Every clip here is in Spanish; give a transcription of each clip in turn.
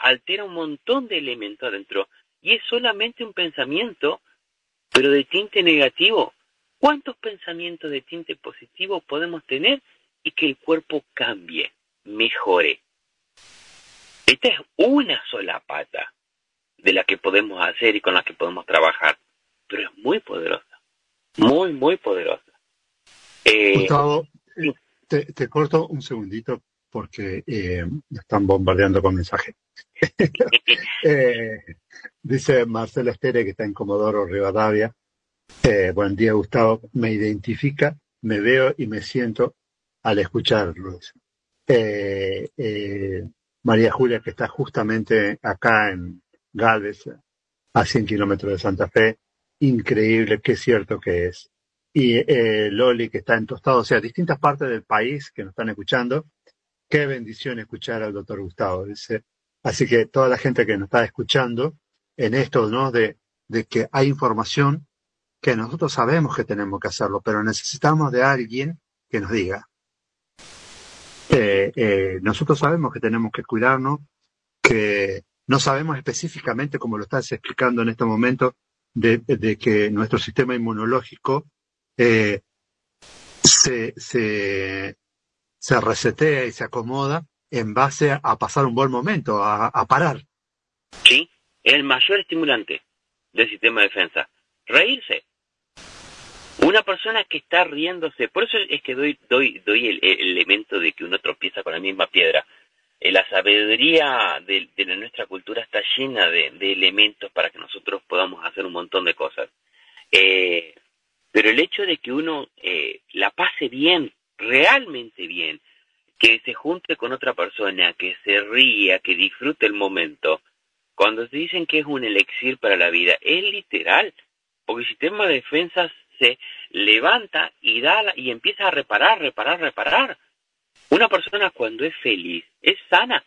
altera un montón de elementos adentro y es solamente un pensamiento, pero de tinte negativo. ¿Cuántos pensamientos de tinte positivo podemos tener y que el cuerpo cambie, mejore? Esta es una sola pata de la que podemos hacer y con la que podemos trabajar, pero es muy poderosa, muy, muy poderosa. Eh, Gustavo, te, corto un segundito porque eh, están bombardeando con mensajes. Eh, dice Marcelo Estere, que está en Comodoro Rivadavia. Eh, buen día, Gustavo. Me identifica, me veo y me siento al escucharlo. María Julia, que está justamente acá en Galvez, a 100 kilómetros de Santa Fe. Increíble, qué cierto que es. Y Loli, que está en Tostado, o sea, distintas partes del país que nos están escuchando Qué bendición escuchar al doctor Gustavo. Dice. Así que toda la gente que nos está escuchando en esto, ¿no? De, de que hay información que nosotros sabemos que tenemos que hacerlo, pero necesitamos de alguien que nos diga. Eh, eh, nosotros sabemos que tenemos que cuidarnos, que no sabemos específicamente, como lo estás explicando en este momento, de, de que nuestro sistema inmunológico eh, se, se, se resetea y se acomoda en base a pasar un buen momento, a, parar. Sí, es el mayor estimulante del sistema de defensa. Reírse. Una persona que está riéndose, por eso es que doy, doy, doy el, elemento de que uno tropieza con la misma piedra. Eh, la sabiduría de, nuestra cultura está llena de, elementos para que nosotros podamos hacer un montón de cosas. Eh, pero el hecho de que uno eh, la pase bien realmente bien, que se junte con otra persona, que se ría, que disfrute el momento, cuando se dicen que es un elixir para la vida, es literal, porque el sistema de defensas se levanta y da y empieza a reparar, reparar, reparar. Una persona cuando es feliz es sana.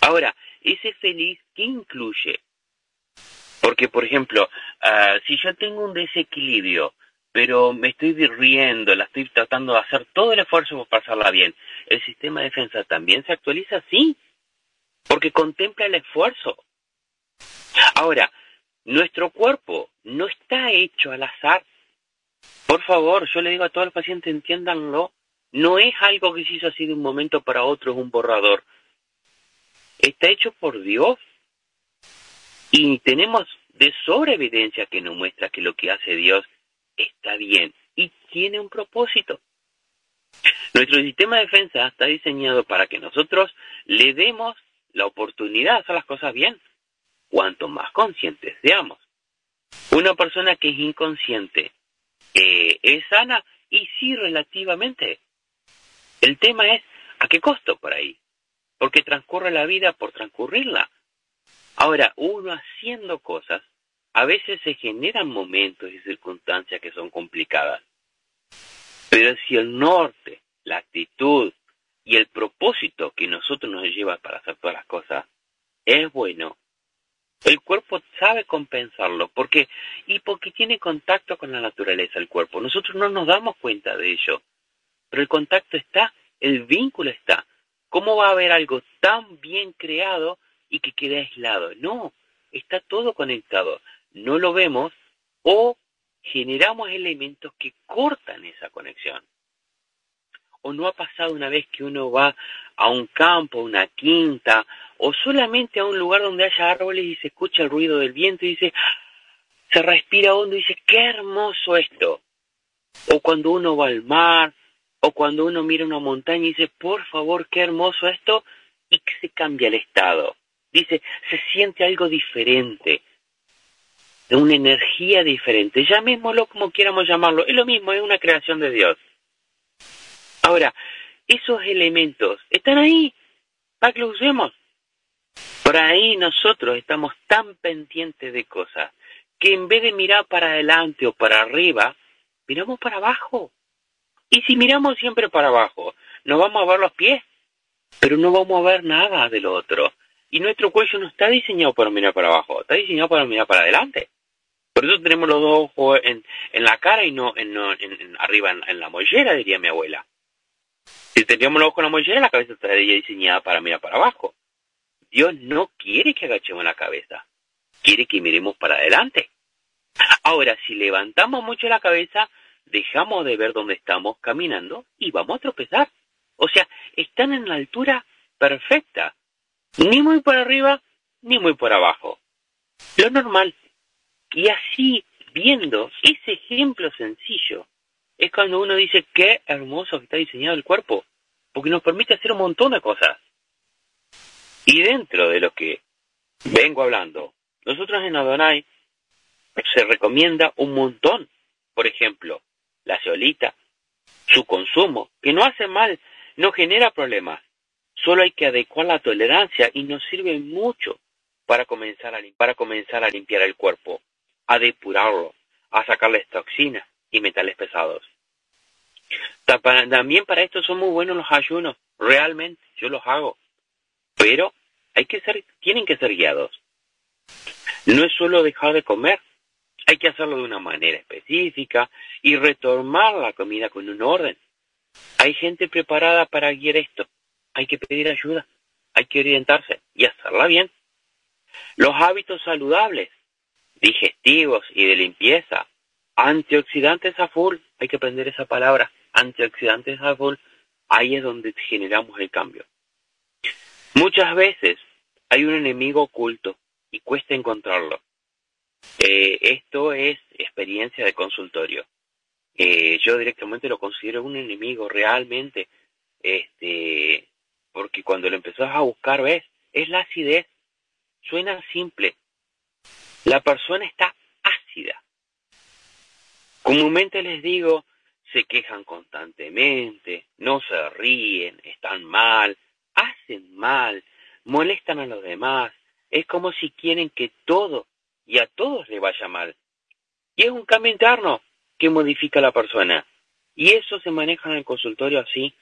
Ahora, ese feliz, ¿qué incluye? Porque, por ejemplo, ah, si yo tengo un desequilibrio pero me estoy riendo, la estoy tratando de hacer todo el esfuerzo por pasarla bien. ¿El sistema de defensa también se actualiza? Sí, porque contempla el esfuerzo. Ahora, nuestro cuerpo no está hecho al azar. Por favor, yo le digo a todos los pacientes, entiéndanlo, no es algo que se hizo así de un momento para otro, es un borrador. Está hecho por Dios. Y tenemos de sobra evidencia que nos muestra que lo que hace Dios está bien y tiene un propósito. Nuestro sistema de defensa está diseñado para que nosotros le demos la oportunidad de hacer las cosas bien, cuanto más conscientes seamos. Una persona que es inconsciente eh, es sana y sí relativamente. El tema es a qué costo por ahí, porque transcurre la vida por transcurrirla. Ahora, uno haciendo cosas a veces se generan momentos y circunstancias que son complicadas. Pero si el norte, la actitud y el propósito que nosotros nos lleva para hacer todas las cosas es bueno, el cuerpo sabe compensarlo. porque Y porque tiene contacto con la naturaleza el cuerpo. Nosotros no nos damos cuenta de ello. Pero el contacto está, el vínculo está. ¿Cómo va a haber algo tan bien creado y que quede aislado? No, está todo conectado no lo vemos o generamos elementos que cortan esa conexión. O no ha pasado una vez que uno va a un campo, una quinta, o solamente a un lugar donde haya árboles y se escucha el ruido del viento y dice, se respira hondo y dice, qué hermoso esto. O cuando uno va al mar, o cuando uno mira una montaña y dice, por favor, qué hermoso esto, y que se cambia el estado. Dice, se siente algo diferente, una energía diferente. Llamémoslo como quieramos llamarlo, es lo mismo, es una creación de Dios. Ahora, esos elementos están ahí para que los usemos. Por ahí nosotros estamos tan pendientes de cosas que en vez de mirar para adelante o para arriba, miramos para abajo. Y si miramos siempre para abajo, nos vamos a ver los pies, pero no vamos a ver nada del otro. Y nuestro cuello no está diseñado para mirar para abajo, está diseñado para mirar para adelante. Por eso tenemos los dos ojos en, en la cara y no en, en, arriba en, la mollera, diría mi abuela. Si teníamos los ojos en la mollera, la cabeza estaría diseñada para mirar para abajo. Dios no quiere que agachemos la cabeza, quiere que miremos para adelante. Ahora, si levantamos mucho la cabeza, dejamos de ver dónde estamos caminando y vamos a tropezar. O sea, están en la altura perfecta, ni muy por arriba ni muy por abajo. Lo normal. Y así, viendo ese ejemplo sencillo, es cuando uno dice qué hermoso que está diseñado el cuerpo, porque nos permite hacer un montón de cosas. Y dentro de lo que vengo hablando, nosotros en Adonai se recomienda un montón. Por ejemplo, la ceolita, su consumo, que no hace mal, no genera problemas. Solo hay que adecuar la tolerancia y nos sirve mucho para comenzar a, para comenzar a limpiar el cuerpo, a depurarlo, a sacarles toxinas y metales pesados. También para esto son muy buenos los ayunos, realmente, yo los hago. Pero hay que ser, tienen que ser guiados. No es solo dejar de comer, hay que hacerlo de una manera específica y retomar la comida con un orden. Hay gente preparada para guiar esto. Hay que pedir ayuda, hay que orientarse y hacerla bien. Los hábitos saludables, digestivos y de limpieza, antioxidantes a full, hay que aprender esa palabra, antioxidantes a full, ahí es donde generamos el cambio. Muchas veces hay un enemigo oculto y cuesta encontrarlo. Eh, esto es experiencia de consultorio. Eh, yo directamente lo considero un enemigo realmente, este, porque cuando lo empezás a buscar, ves, es la acidez. Suena simple. La persona está ácida. Comúnmente les digo, se quejan constantemente, no se ríen, están mal, hacen mal, molestan a los demás. Es como si quieren que todo y a todos le vaya mal. Y es un cambio interno que modifica a la persona. Y eso se maneja en el consultorio así.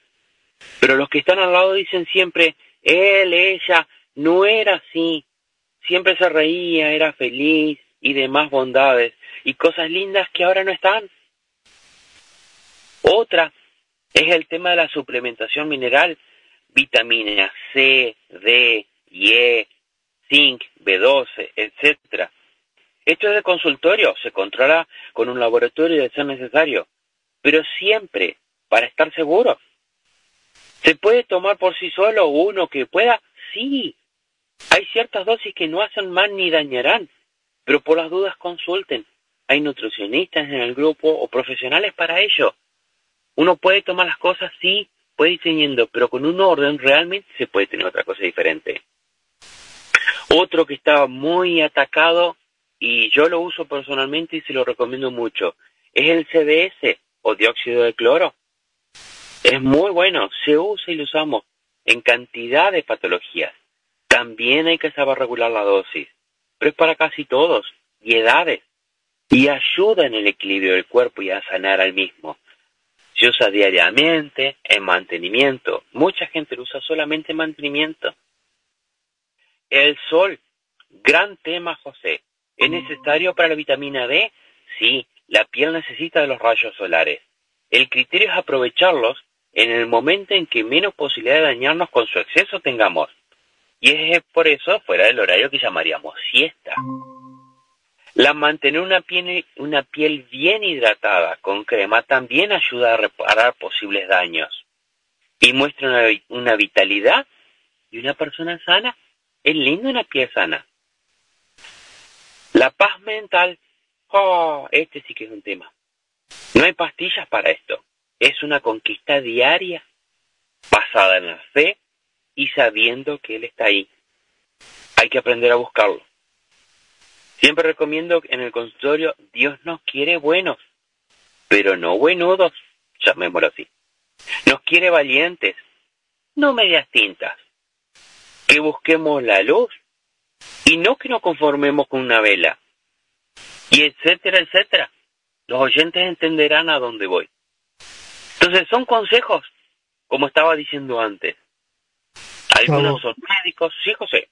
Pero los que están al lado dicen siempre, él, ella, no era así. Siempre se reía, era feliz y demás bondades y cosas lindas que ahora no están. Otra es el tema de la suplementación mineral, vitamina C, D, E, zinc, B12, etcétera. Esto es de consultorio, se controla con un laboratorio de ser necesario, pero siempre para estar seguro. ¿Se puede tomar por sí solo uno que pueda? Sí. Hay ciertas dosis que no hacen mal ni dañarán, pero por las dudas consulten. Hay nutricionistas en el grupo o profesionales para ello. Uno puede tomar las cosas, sí, puede ir teniendo, pero con un orden realmente se puede tener otra cosa diferente. Otro que estaba muy atacado y yo lo uso personalmente y se lo recomiendo mucho. Es el CDS o dióxido de cloro. Es muy bueno, se usa y lo usamos en cantidad de patologías. También hay que saber regular la dosis, pero es para casi todos y edades y ayuda en el equilibrio del cuerpo y a sanar al mismo. Se usa diariamente en mantenimiento. Mucha gente lo usa solamente en mantenimiento. El sol, gran tema, José. ¿Es necesario para la vitamina D? Sí, la piel necesita de los rayos solares. El criterio es aprovecharlos en el momento en que menos posibilidad de dañarnos con su exceso tengamos. Y es por eso fuera del horario que llamaríamos siesta. La mantener una piel, una piel bien hidratada con crema también ayuda a reparar posibles daños. Y muestra una, una vitalidad y una persona sana. Es lindo una piel sana. La paz mental, oh, este sí que es un tema. No hay pastillas para esto. Es una conquista diaria, basada en la fe y sabiendo que Él está ahí. Hay que aprender a buscarlo. Siempre recomiendo en el consultorio, Dios nos quiere buenos, pero no buenudos, llamémoslo así. Nos quiere valientes, no medias tintas. Que busquemos la luz y no que nos conformemos con una vela, y etcétera, etcétera. Los oyentes entenderán a dónde voy. Entonces son consejos, como estaba diciendo antes. Algunos son médicos, sí, José.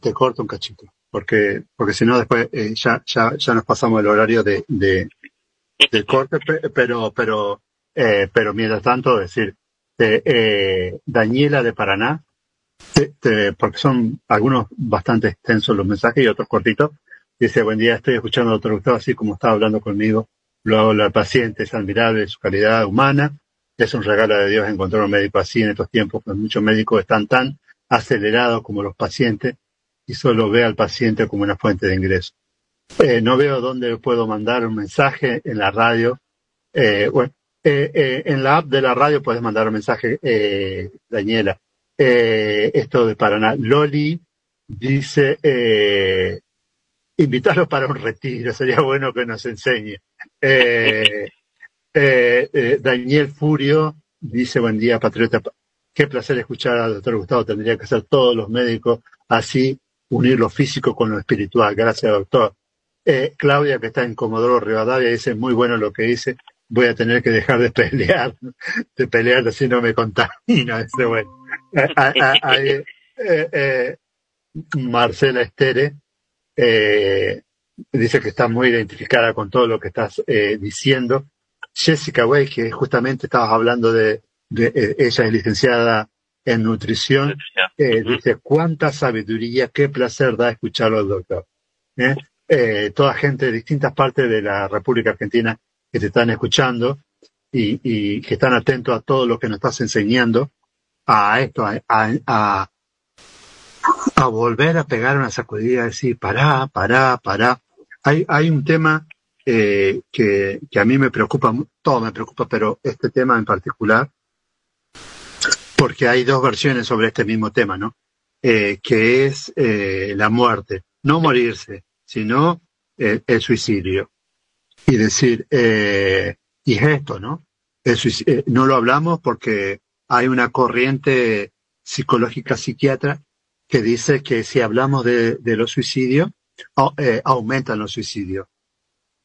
Te, corto un cachito, porque porque si no después eh, ya, ya, ya nos pasamos el horario de, de del corte, pero pero eh, pero mientras tanto decir eh, Daniela de Paraná porque son algunos bastante extensos los mensajes y otros cortitos. Dice, buen día, estoy escuchando al doctor así como estaba hablando conmigo. Lo hago al paciente, es admirable su calidad humana. Es un regalo de Dios encontrar un médico así en estos tiempos, cuando muchos médicos están tan acelerados como los pacientes y solo ve al paciente como una fuente de ingreso. Eh, no veo dónde puedo mandar un mensaje en la radio. Eh, bueno, eh, en la app de la radio puedes mandar un mensaje, Daniela. esto de Paraná. Loli dice, invitarlo para un retiro, sería bueno que nos enseñe. Daniel Furio dice, buen día, patriota. Qué placer escuchar al doctor Gustavo. Tendría que ser todos los médicos así, unir lo físico con lo espiritual. Gracias, doctor. Eh, Claudia, que está en Comodoro Rivadavia, dice, muy bueno lo que dice, voy a tener que dejar de pelear, de pelear así no me contamina. Dice, bueno. Eh, eh, Marcela Estere dice que está muy identificada con todo lo que estás diciendo. Jessica Way, que justamente estabas hablando de, ella es licenciada en nutrición, dice, cuánta sabiduría, qué placer da escucharlo al doctor. Eh, toda gente de distintas partes de la República Argentina que te están escuchando y, que están atentos a todo lo que nos estás enseñando, a esto, a, a, volver a pegar una sacudida, decir, pará, pará, pará. Hay, hay un tema eh, que, a mí me preocupa, todo me preocupa, pero este tema en particular, porque hay dos versiones sobre este mismo tema, ¿no? Eh, que es la muerte, no morirse, sino eh, el suicidio. Y decir, eh, y es esto, ¿no? Eh, no lo hablamos porque hay una corriente psicológica psiquiatra que dice que si hablamos de, los suicidios, aumentan los suicidios.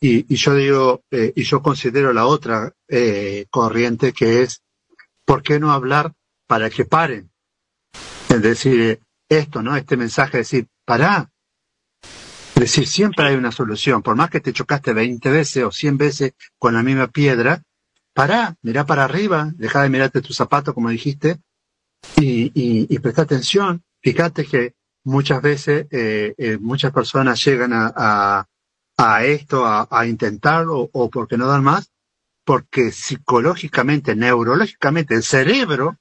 Y, y yo digo, y yo considero la otra corriente que es, ¿por qué no hablar para que paren? Es decir, esto, ¿no? Este mensaje, decir, pará, es decir, siempre hay una solución. Por más que te chocaste 20 veces o 100 veces con la misma piedra, pará, mirá para arriba, deja de mirarte tu zapato, como dijiste, y, y, presta atención. Fíjate que muchas veces eh, eh, muchas personas llegan a, esto, a, a intentarlo, o porque no dan más, porque psicológicamente, neurológicamente, el cerebro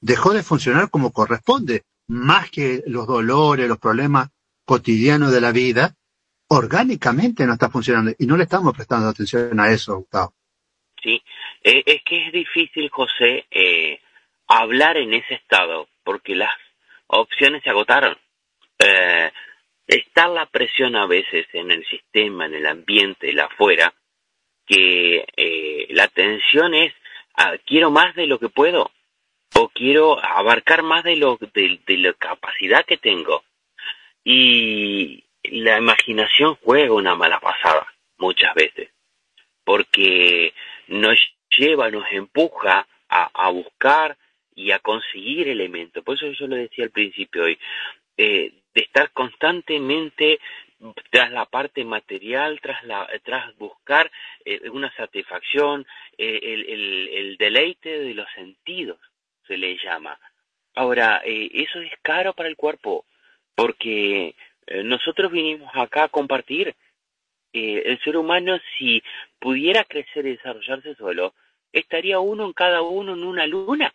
dejó de funcionar como corresponde, más que los dolores, los problemas cotidiano de la vida, orgánicamente no está funcionando y no le estamos prestando atención a eso, Gustavo. Sí, eh, es que es difícil, José, eh, hablar en ese estado porque las opciones se agotaron. Eh, está la presión a veces en el sistema, en el ambiente, el afuera, que eh, la tensión es ah, quiero más de lo que puedo o quiero abarcar más de lo de la capacidad que tengo y la imaginación juega una mala pasada muchas veces, porque nos lleva, nos empuja a, buscar y a conseguir elementos. Por eso yo lo decía al principio hoy, eh, de estar constantemente tras la parte material, tras, la, tras buscar eh, una satisfacción, eh, el, el, deleite de los sentidos, se le llama. Ahora, eso es caro para el cuerpo, porque eh, nosotros vinimos acá a compartir. Eh, el ser humano, si pudiera crecer y desarrollarse solo, estaría uno en cada uno en una luna.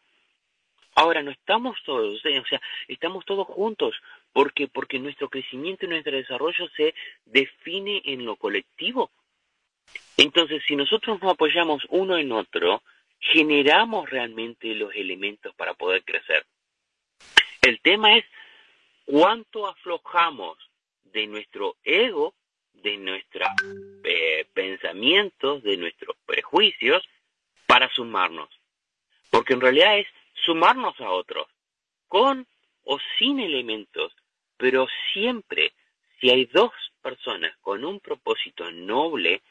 Ahora no estamos todos, eh, o sea, estamos todos juntos, porque porque nuestro crecimiento y nuestro desarrollo se define en lo colectivo. Entonces, si nosotros nos apoyamos uno en otro, generamos realmente los elementos para poder crecer. El tema es cuánto aflojamos de nuestro ego, de nuestros eh, pensamientos, de nuestros prejuicios, para sumarnos. Porque en realidad es sumarnos a otros, con o sin elementos, pero siempre, si hay dos personas con un propósito noble,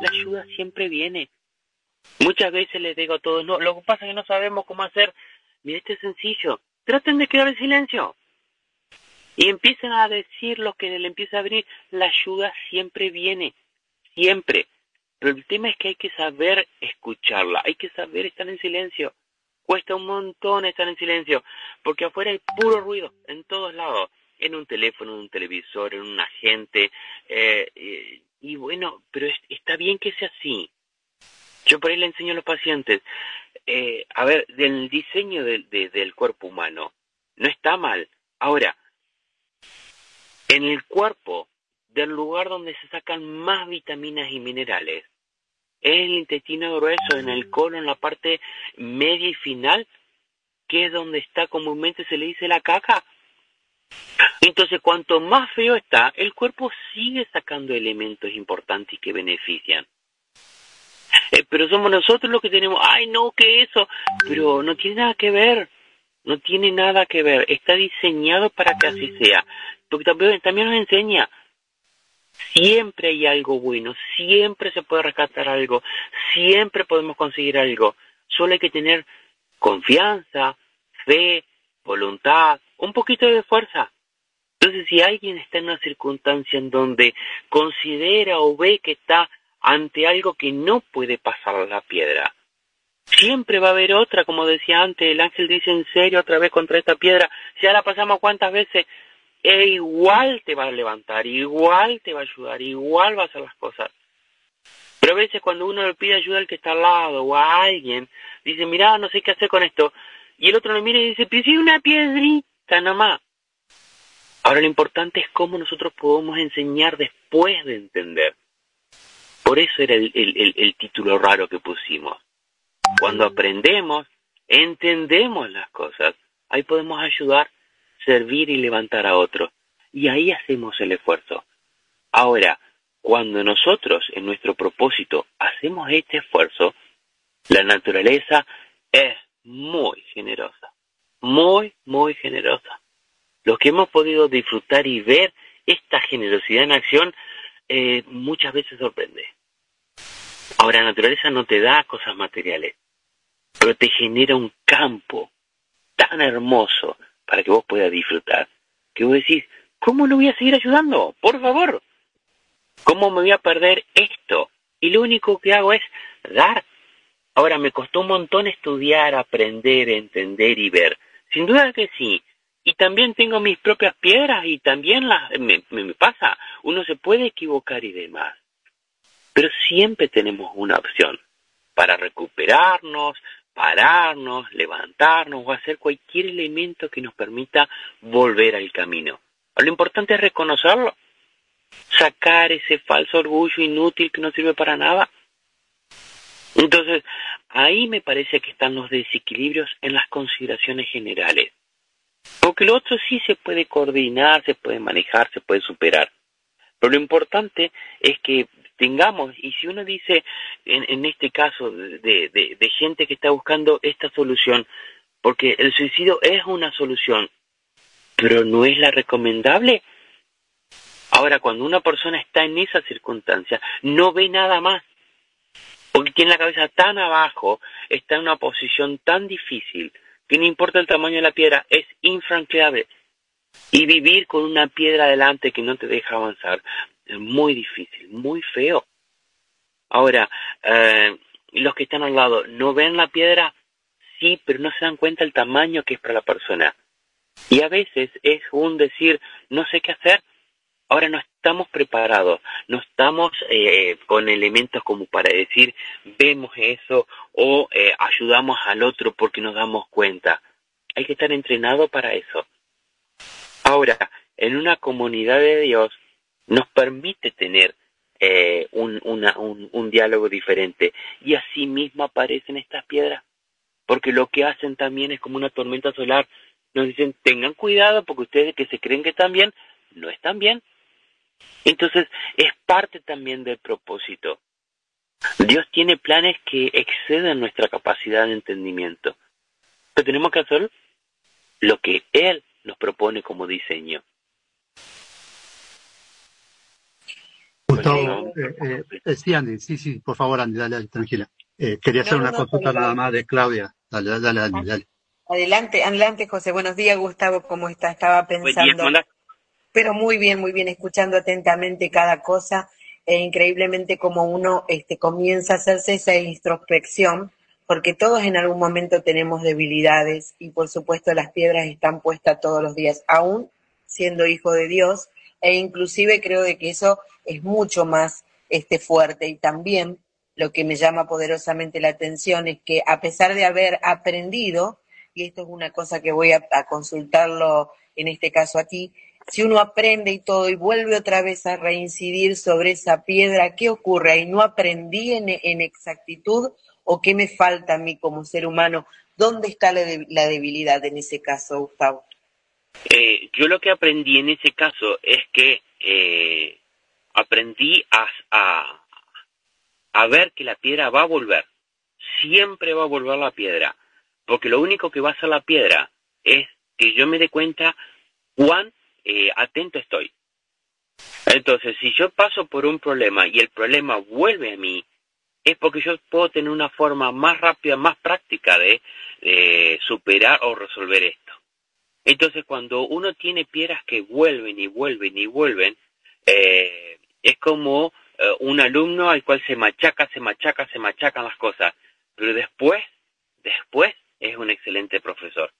la ayuda siempre viene. Muchas veces les digo a todos, no, lo que pasa es que no sabemos cómo hacer. Mira, este es sencillo. Traten de quedar en silencio. Y empiezan a decir lo que le empieza a venir, la ayuda siempre viene, siempre. Pero el tema es que hay que saber escucharla, hay que saber estar en silencio. Cuesta un montón estar en silencio, porque afuera hay puro ruido, en todos lados, en un teléfono, en un televisor, en un agente, eh, y bueno, pero está bien que sea así. Yo por ahí le enseño a los pacientes, eh, a ver, del diseño del cuerpo humano, no está mal. Ahora, en el cuerpo, del lugar donde se sacan más vitaminas y minerales, es el intestino grueso, en el colon, en la parte media y final, que es donde está comúnmente se le dice la caca. Entonces, cuanto más feo está, el cuerpo sigue sacando elementos importantes que benefician. Eh, pero somos nosotros los que tenemos, ay no, que eso, pero no tiene nada que ver, no tiene nada que ver, está diseñado para que así sea, porque también, también nos enseña, siempre hay algo bueno, siempre se puede rescatar algo, siempre podemos conseguir algo, solo hay que tener confianza, fe, voluntad, un poquito de fuerza. Entonces, si alguien está en una circunstancia en donde considera o ve que está ante algo que no puede pasar la piedra, siempre va a haber otra, como decía antes, el ángel dice en serio otra vez contra esta piedra, ya la pasamos cuántas veces, e igual te va a levantar, igual te va a ayudar, igual va a hacer las cosas. Pero a veces cuando uno le pide ayuda al que está al lado o a alguien, dice, mira, no sé qué hacer con esto, y el otro le mira y dice, pero una piedrita nomás. Ahora lo importante es cómo nosotros podemos enseñar después de entender. Por eso era el, el, el título raro que pusimos. Cuando aprendemos, entendemos las cosas, ahí podemos ayudar servir y levantar a otros. Y ahí hacemos el esfuerzo. Ahora, cuando nosotros en nuestro propósito hacemos este esfuerzo, la naturaleza es muy generosa, muy, muy generosa. Los que hemos podido disfrutar y ver esta generosidad en acción eh, muchas veces sorprende. Ahora, la naturaleza no te da cosas materiales, pero te genera un campo tan hermoso para que vos puedas disfrutar. Que vos decís, ¿cómo no voy a seguir ayudando? Por favor. ¿Cómo me voy a perder esto? Y lo único que hago es dar. Ahora, me costó un montón estudiar, aprender, entender y ver. Sin duda que sí. Y también tengo mis propias piedras y también las, me, me pasa. Uno se puede equivocar y demás. Pero siempre tenemos una opción para recuperarnos, pararnos, levantarnos o hacer cualquier elemento que nos permita volver al camino. Lo importante es reconocerlo, sacar ese falso orgullo inútil que no sirve para nada. Entonces, ahí me parece que están los desequilibrios en las consideraciones generales. Porque lo otro sí se puede coordinar, se puede manejar, se puede superar. Pero lo importante es que tengamos, y si uno dice, en, en este caso, de, de, de gente que está buscando esta solución, porque el suicidio es una solución, pero no es la recomendable. Ahora, cuando una persona está en esa circunstancia, no ve nada más, porque tiene la cabeza tan abajo, está en una posición tan difícil, que no importa el tamaño de la piedra, es infranqueable. Y vivir con una piedra delante que no te deja avanzar, es muy difícil, muy feo. Ahora, eh, los que están al lado, ¿no ven la piedra? Sí, pero no se dan cuenta el tamaño que es para la persona. Y a veces es un decir, no sé qué hacer, ahora no estamos preparados, no estamos eh, con elementos como para decir, vemos eso o eh, ayudamos al otro porque nos damos cuenta. Hay que estar entrenado para eso. Ahora, en una comunidad de Dios, nos permite tener eh, un, una, un, un diálogo diferente. Y así mismo aparecen estas piedras, porque lo que hacen también es como una tormenta solar. Nos dicen, tengan cuidado porque ustedes que se creen que están bien, no están bien. Entonces, es parte también del propósito. Dios tiene planes que exceden nuestra capacidad de entendimiento. Pero tenemos que hacer lo que Él nos propone como diseño. Gustavo, eh, eh, sí, Andy, sí, sí, por favor, Andy, dale, tranquila. Eh, quería hacer una consulta nada más de Claudia. Dale, dale, dale, Andy, dale. Adelante, adelante, José. Buenos días, Gustavo, ¿cómo está? Estaba pensando. Pero muy bien, muy bien, escuchando atentamente cada cosa e increíblemente como uno este, comienza a hacerse esa introspección porque todos en algún momento tenemos debilidades y por supuesto las piedras están puestas todos los días, aún siendo hijo de Dios, e inclusive creo de que eso es mucho más este fuerte. Y también lo que me llama poderosamente la atención es que a pesar de haber aprendido, y esto es una cosa que voy a, consultarlo en este caso aquí, si uno aprende y todo y vuelve otra vez a reincidir sobre esa piedra, ¿qué ocurre? ¿Y no aprendí en, exactitud o qué me falta a mí como ser humano? ¿Dónde está la, debilidad en ese caso, Gustavo? Eh, yo lo que aprendí en ese caso es que eh, aprendí a, a ver que la piedra va a volver. Siempre va a volver la piedra. Porque lo único que va a hacer la piedra es que yo me dé cuenta cuán eh, atento estoy. Entonces, si yo paso por un problema y el problema vuelve a mí, es porque yo puedo tener una forma más rápida, más práctica de, superar o resolver esto. Entonces, cuando uno tiene piedras que vuelven y vuelven y vuelven, eh, es como eh, un alumno al cual se machaca, se machaca, se machacan las cosas, pero después, después es un excelente profesor.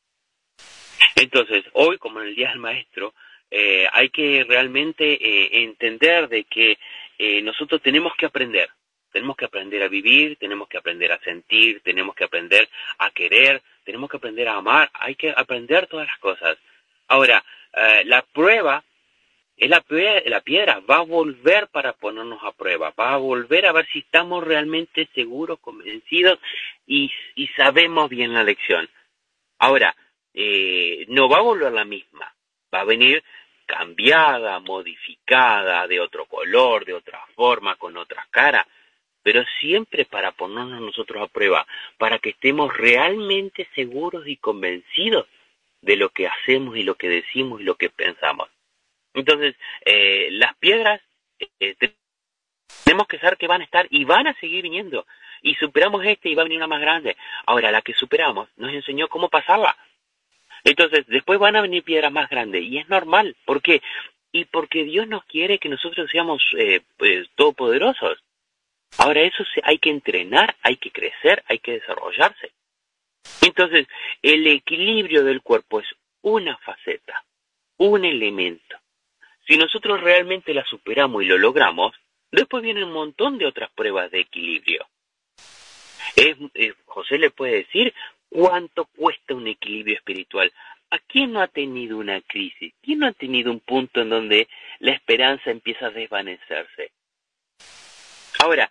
Entonces, hoy, como en el Día del Maestro, eh, hay que realmente eh, entender de que nosotros tenemos que aprender, tenemos que aprender a vivir, tenemos que aprender a sentir, tenemos que aprender a querer, tenemos que aprender a amar, hay que aprender todas las cosas. Ahora, la prueba la, la piedra. Va a volver para ponernos a prueba, va a volver a ver si estamos realmente seguros, convencidos y, sabemos bien la lección. Ahora, eh, no va a volver la misma, va a venir cambiada, modificada, de otro color, de otra forma, con otra cara, pero siempre para ponernos nosotros a prueba, para que estemos realmente seguros y convencidos de lo que hacemos y lo que decimos y lo que pensamos. Entonces, eh, las piedras eh, tenemos que saber que van a estar y van a seguir viniendo. Y superamos este y va a venir una más grande. Ahora, la que superamos nos enseñó cómo pasarla. Entonces, después van a venir piedras más grandes. Y es normal. ¿Por qué? Y porque Dios nos quiere que nosotros seamos eh, pues, todopoderosos. Ahora, eso hay que entrenar, hay que crecer, hay que desarrollarse. Entonces, el equilibrio del cuerpo es una faceta, un elemento. Si nosotros realmente la superamos y lo logramos, después vienen un montón de otras pruebas de equilibrio. José le puede decir cuánto cuesta un equilibrio espiritual. ¿A quién no ha tenido una crisis? ¿Quién no ha tenido un punto en donde la esperanza empieza a desvanecerse? Ahora,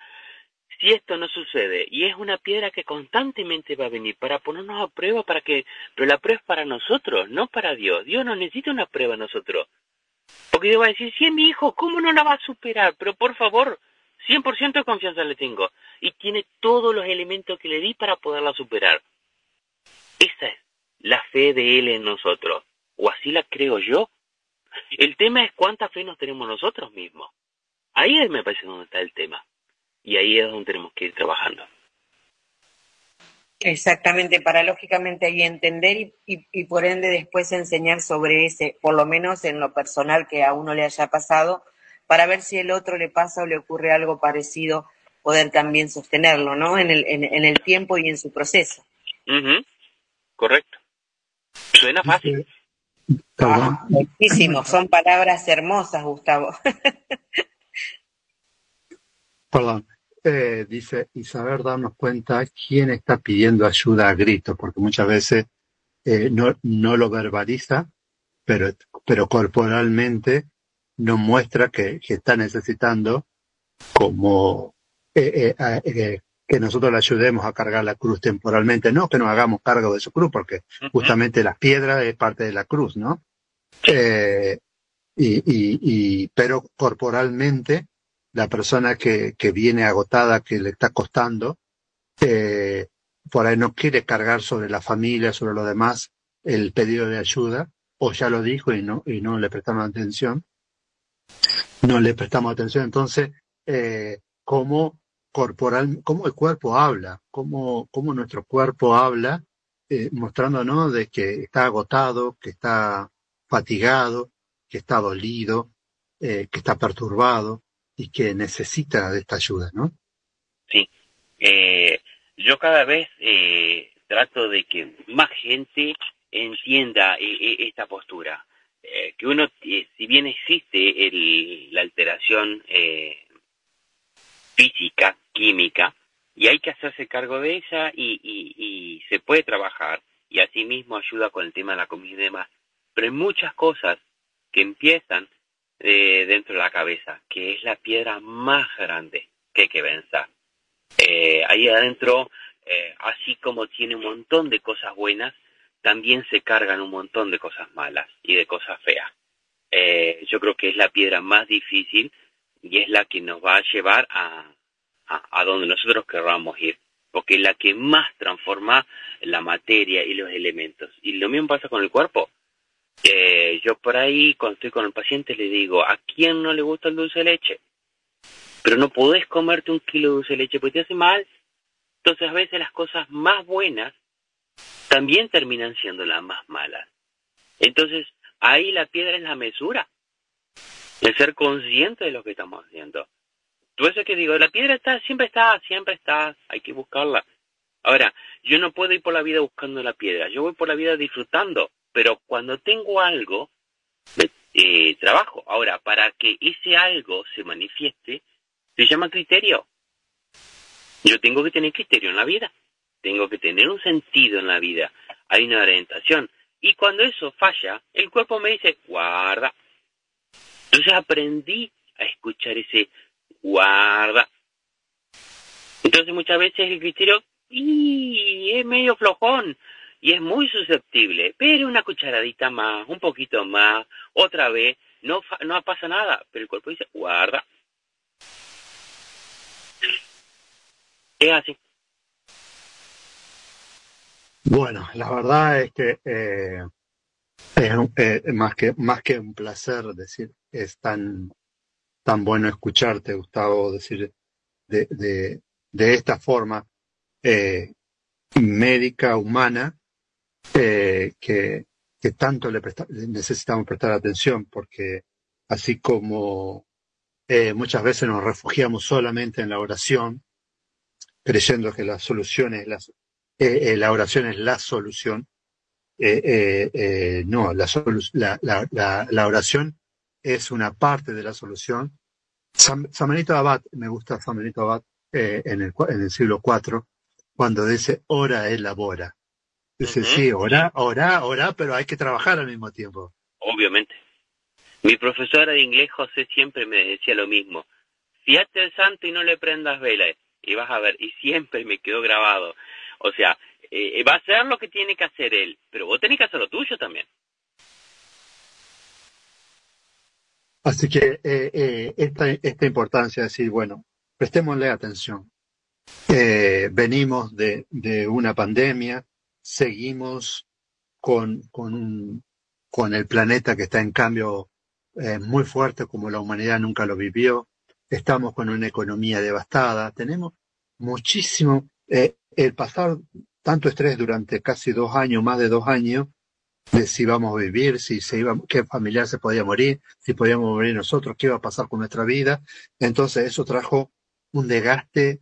si esto no sucede y es una piedra que constantemente va a venir para ponernos a prueba para que pero la prueba es para nosotros no para Dios Dios no necesita una prueba a nosotros porque yo voy a decir, sí, mi hijo, ¿cómo no la va a superar? Pero por favor, 100% de confianza le tengo. Y tiene todos los elementos que le di para poderla superar. Esa es la fe de él en nosotros. O así la creo yo. El tema es cuánta fe nos tenemos nosotros mismos. Ahí me parece donde está el tema. Y ahí es donde tenemos que ir trabajando. Exactamente, para lógicamente ahí entender y, por ende después enseñar sobre ese, por lo menos en lo personal que a uno le haya pasado, para ver si el otro le pasa o le ocurre algo parecido, poder también sostenerlo, ¿no? En el, en, el tiempo y en su proceso. Correcto. Suena fácil. Ah, muchísimo, son palabras hermosas, Gustavo. Perdón. Eh, dice, y saber darnos cuenta quién está pidiendo ayuda a gritos, porque muchas veces eh, no, no lo verbaliza, pero, pero corporalmente nos muestra que, está necesitando como eh, que nosotros le ayudemos a cargar la cruz temporalmente, no que nos hagamos cargo de su cruz, porque justamente las piedras es parte de la cruz, ¿no? y, y, pero corporalmente la persona que, que viene agotada, que le está costando, eh, por ahí no quiere cargar sobre la familia, sobre lo demás, el pedido de ayuda, o ya lo dijo y no, y no le prestamos atención, no le prestamos atención. Entonces, eh, cómo corporal, cómo el cuerpo habla, cómo, cómo nuestro cuerpo habla, eh, mostrándonos de que está agotado, que está fatigado, que está dolido, eh, que está perturbado y que necesita de esta ayuda, ¿no? Sí. Eh, yo cada vez eh, trato de que más gente entienda esta postura. que uno, si bien existe el, la alteración física, química, y hay que hacerse cargo de ella y, y, se puede trabajar y asimismo ayuda con el tema de la comida y demás. Pero hay muchas cosas que empiezan eh, dentro de la cabeza, que es la piedra más grande que hay que vencer. Eh, ahí adentro, eh, así como tiene un montón de cosas buenas, también se cargan un montón de cosas malas y de cosas feas. yo creo que es la piedra más difícil y es la que nos va a llevar a, a, donde nosotros querramos ir, porque es la que más transforma la materia y los elementos. Y lo mismo pasa con el cuerpo. Eh, yo por ahí, cuando estoy con el paciente, le digo, ¿a quién no le gusta el dulce de leche? Pero no podés comerte un kilo de dulce leche porque te hace mal. Entonces a veces las cosas más buenas también terminan siendo las más malas. Entonces ahí la piedra es la mesura, el ser consciente de lo que estamos haciendo. Tú eso que digo, la piedra está, siempre está, siempre está, hay que buscarla. Ahora, yo no puedo ir por la vida buscando la piedra, yo voy por la vida disfrutando, pero cuando tengo algo, eh, trabajo. Ahora, para que ese algo se manifieste, se llama criterio. Yo tengo que tener criterio en la vida, tengo que tener un sentido en la vida, hay una orientación. Y cuando eso falla, el cuerpo me dice, guarda. Entonces aprendí a escuchar ese guarda. Entonces muchas veces el criterio y es medio flojón y es muy susceptible, pero una cucharadita más, un poquito más, otra vez, no, no pasa nada, pero el cuerpo dice, guarda. Es así. Bueno, la verdad es que eh, es eh, más que más que un placer decir es tan tan bueno escucharte, Gustavo, decir de, de, esta forma eh, médica, humana, eh, que, que, tanto le necesitamos prestar atención, porque así como eh, muchas veces nos refugiamos solamente en la oración, creyendo que la solución es la, la oración es la solución, no, la, la, la, la oración es una parte de la solución. San, Benito Abad, me gusta San Benito Abad eh, en, el, en el siglo IV, cuando dice ora elabora. Dice, sí, ora, ora, ora, pero hay que trabajar al mismo tiempo. Obviamente. Mi profesora de inglés, José, siempre me decía lo mismo. Fíjate el santo y no le prendas velas. Y vas a ver, y siempre me quedó grabado. O sea, eh, va a hacer lo que tiene que hacer él, pero vos tenés que hacer lo tuyo también. Así que eh, eh, esta, esta importancia de decir, bueno, prestémosle atención. Eh, venimos de, de, una pandemia, seguimos con, con, con, el planeta que está en cambio eh, muy fuerte como la humanidad nunca lo vivió, estamos con una economía devastada, tenemos muchísimo, eh, el pasar tanto estrés durante casi dos años, más de dos años, de si íbamos a vivir, si se iba, qué familiar se podía morir, si podíamos morir nosotros, qué iba a pasar con nuestra vida. Entonces eso trajo un desgaste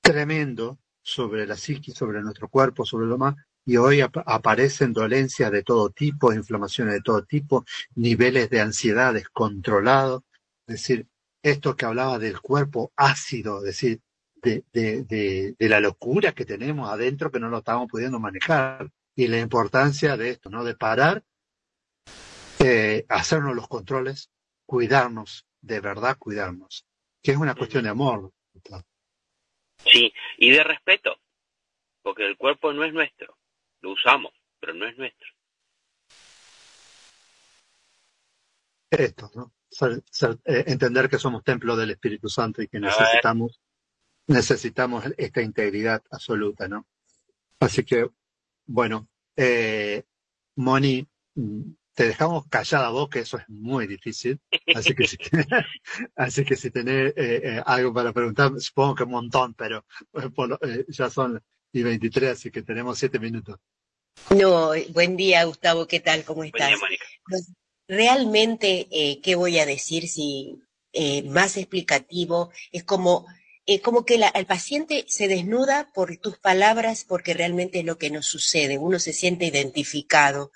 tremendo sobre la psique, sobre nuestro cuerpo, sobre lo más, y hoy aparecen dolencias de todo tipo, inflamaciones de todo tipo, niveles de ansiedad descontrolados, es decir, esto que hablaba del cuerpo ácido, es decir, de, de, de, de la locura que tenemos adentro que no lo estamos pudiendo manejar y la importancia de esto, ¿no? De parar, eh, hacernos los controles, cuidarnos, de verdad cuidarnos, que es una cuestión de amor. Sí, y de respeto, porque el cuerpo no es nuestro, lo usamos, pero no es nuestro. Esto, ¿no? Eh, entender que somos templo del Espíritu Santo y que necesitamos, necesitamos esta integridad absoluta, ¿no? Así que bueno, eh, Moni, te dejamos callada vos, que eso es muy difícil. Así que si, así que si tenés eh, eh, algo para preguntar, supongo que un montón, pero eh, ya son y 23, así que tenemos siete minutos. No, buen día, Gustavo, ¿qué tal? ¿Cómo estás? Pues, realmente, ¿qué voy a decir si más explicativo? Es como como que el paciente se desnuda por tus palabras porque realmente es lo que nos sucede, uno se siente identificado,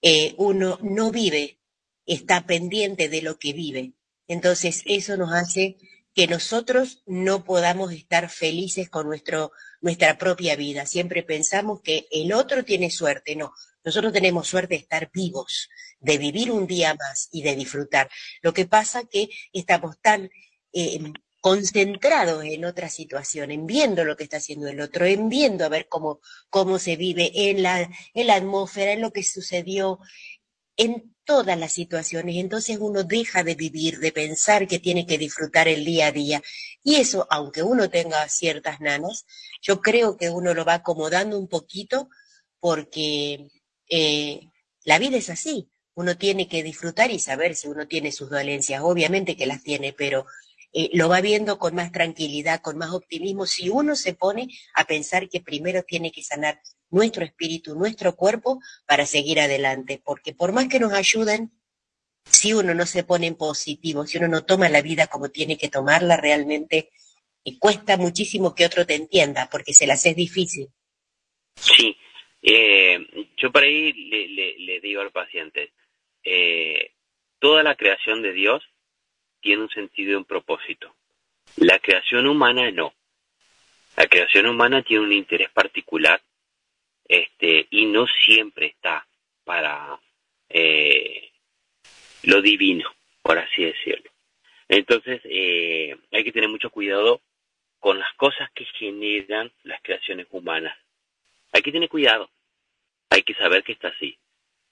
eh, uno no vive, está pendiente de lo que vive. Entonces eso nos hace que nosotros no podamos estar felices con nuestro, nuestra propia vida. Siempre pensamos que el otro tiene suerte. No, nosotros tenemos suerte de estar vivos, de vivir un día más y de disfrutar. Lo que pasa que estamos tan eh, concentrados en otra situación, en viendo lo que está haciendo el otro, en viendo a ver cómo, cómo se vive en la, en la atmósfera, en lo que sucedió, en todas las situaciones. Entonces uno deja de vivir, de pensar que tiene que disfrutar el día a día. Y eso, aunque uno tenga ciertas nanas, yo creo que uno lo va acomodando un poquito porque eh, la vida es así. Uno tiene que disfrutar y saber si uno tiene sus dolencias. Obviamente que las tiene, pero eh, lo va viendo con más tranquilidad, con más optimismo, si uno se pone a pensar que primero tiene que sanar nuestro espíritu, nuestro cuerpo, para seguir adelante. Porque por más que nos ayuden, si uno no se pone en positivo, si uno no toma la vida como tiene que tomarla, realmente y cuesta muchísimo que otro te entienda, porque se las es difícil. Sí, eh, yo por ahí le, digo al paciente, eh, toda la creación de Dios tiene un sentido y un propósito. La creación humana no. La creación humana tiene un interés particular este, y no siempre está para eh, lo divino, por así decirlo. Entonces, eh, hay que tener mucho cuidado con las cosas que generan las creaciones humanas. Hay que tener cuidado. Hay que saber que está así.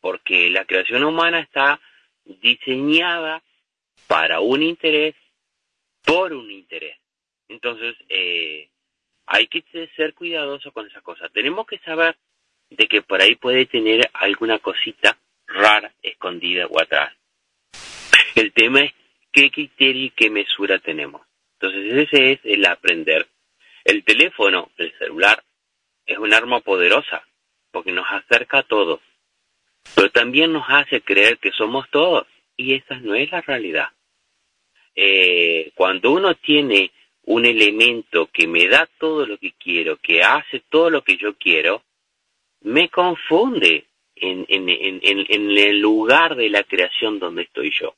Porque la creación humana está diseñada para un interés, por un interés. Entonces, eh, hay que ser cuidadoso con esas cosas. Tenemos que saber de que por ahí puede tener alguna cosita rara escondida o atrás. El tema es qué criterio y qué mesura tenemos. Entonces ese es el aprender. El teléfono, el celular, es un arma poderosa porque nos acerca a todos, pero también nos hace creer que somos todos y esa no es la realidad. Eh, cuando uno tiene un elemento que me da todo lo que quiero, que hace todo lo que yo quiero, me confunde en, en, en, en, el lugar de la creación donde estoy yo.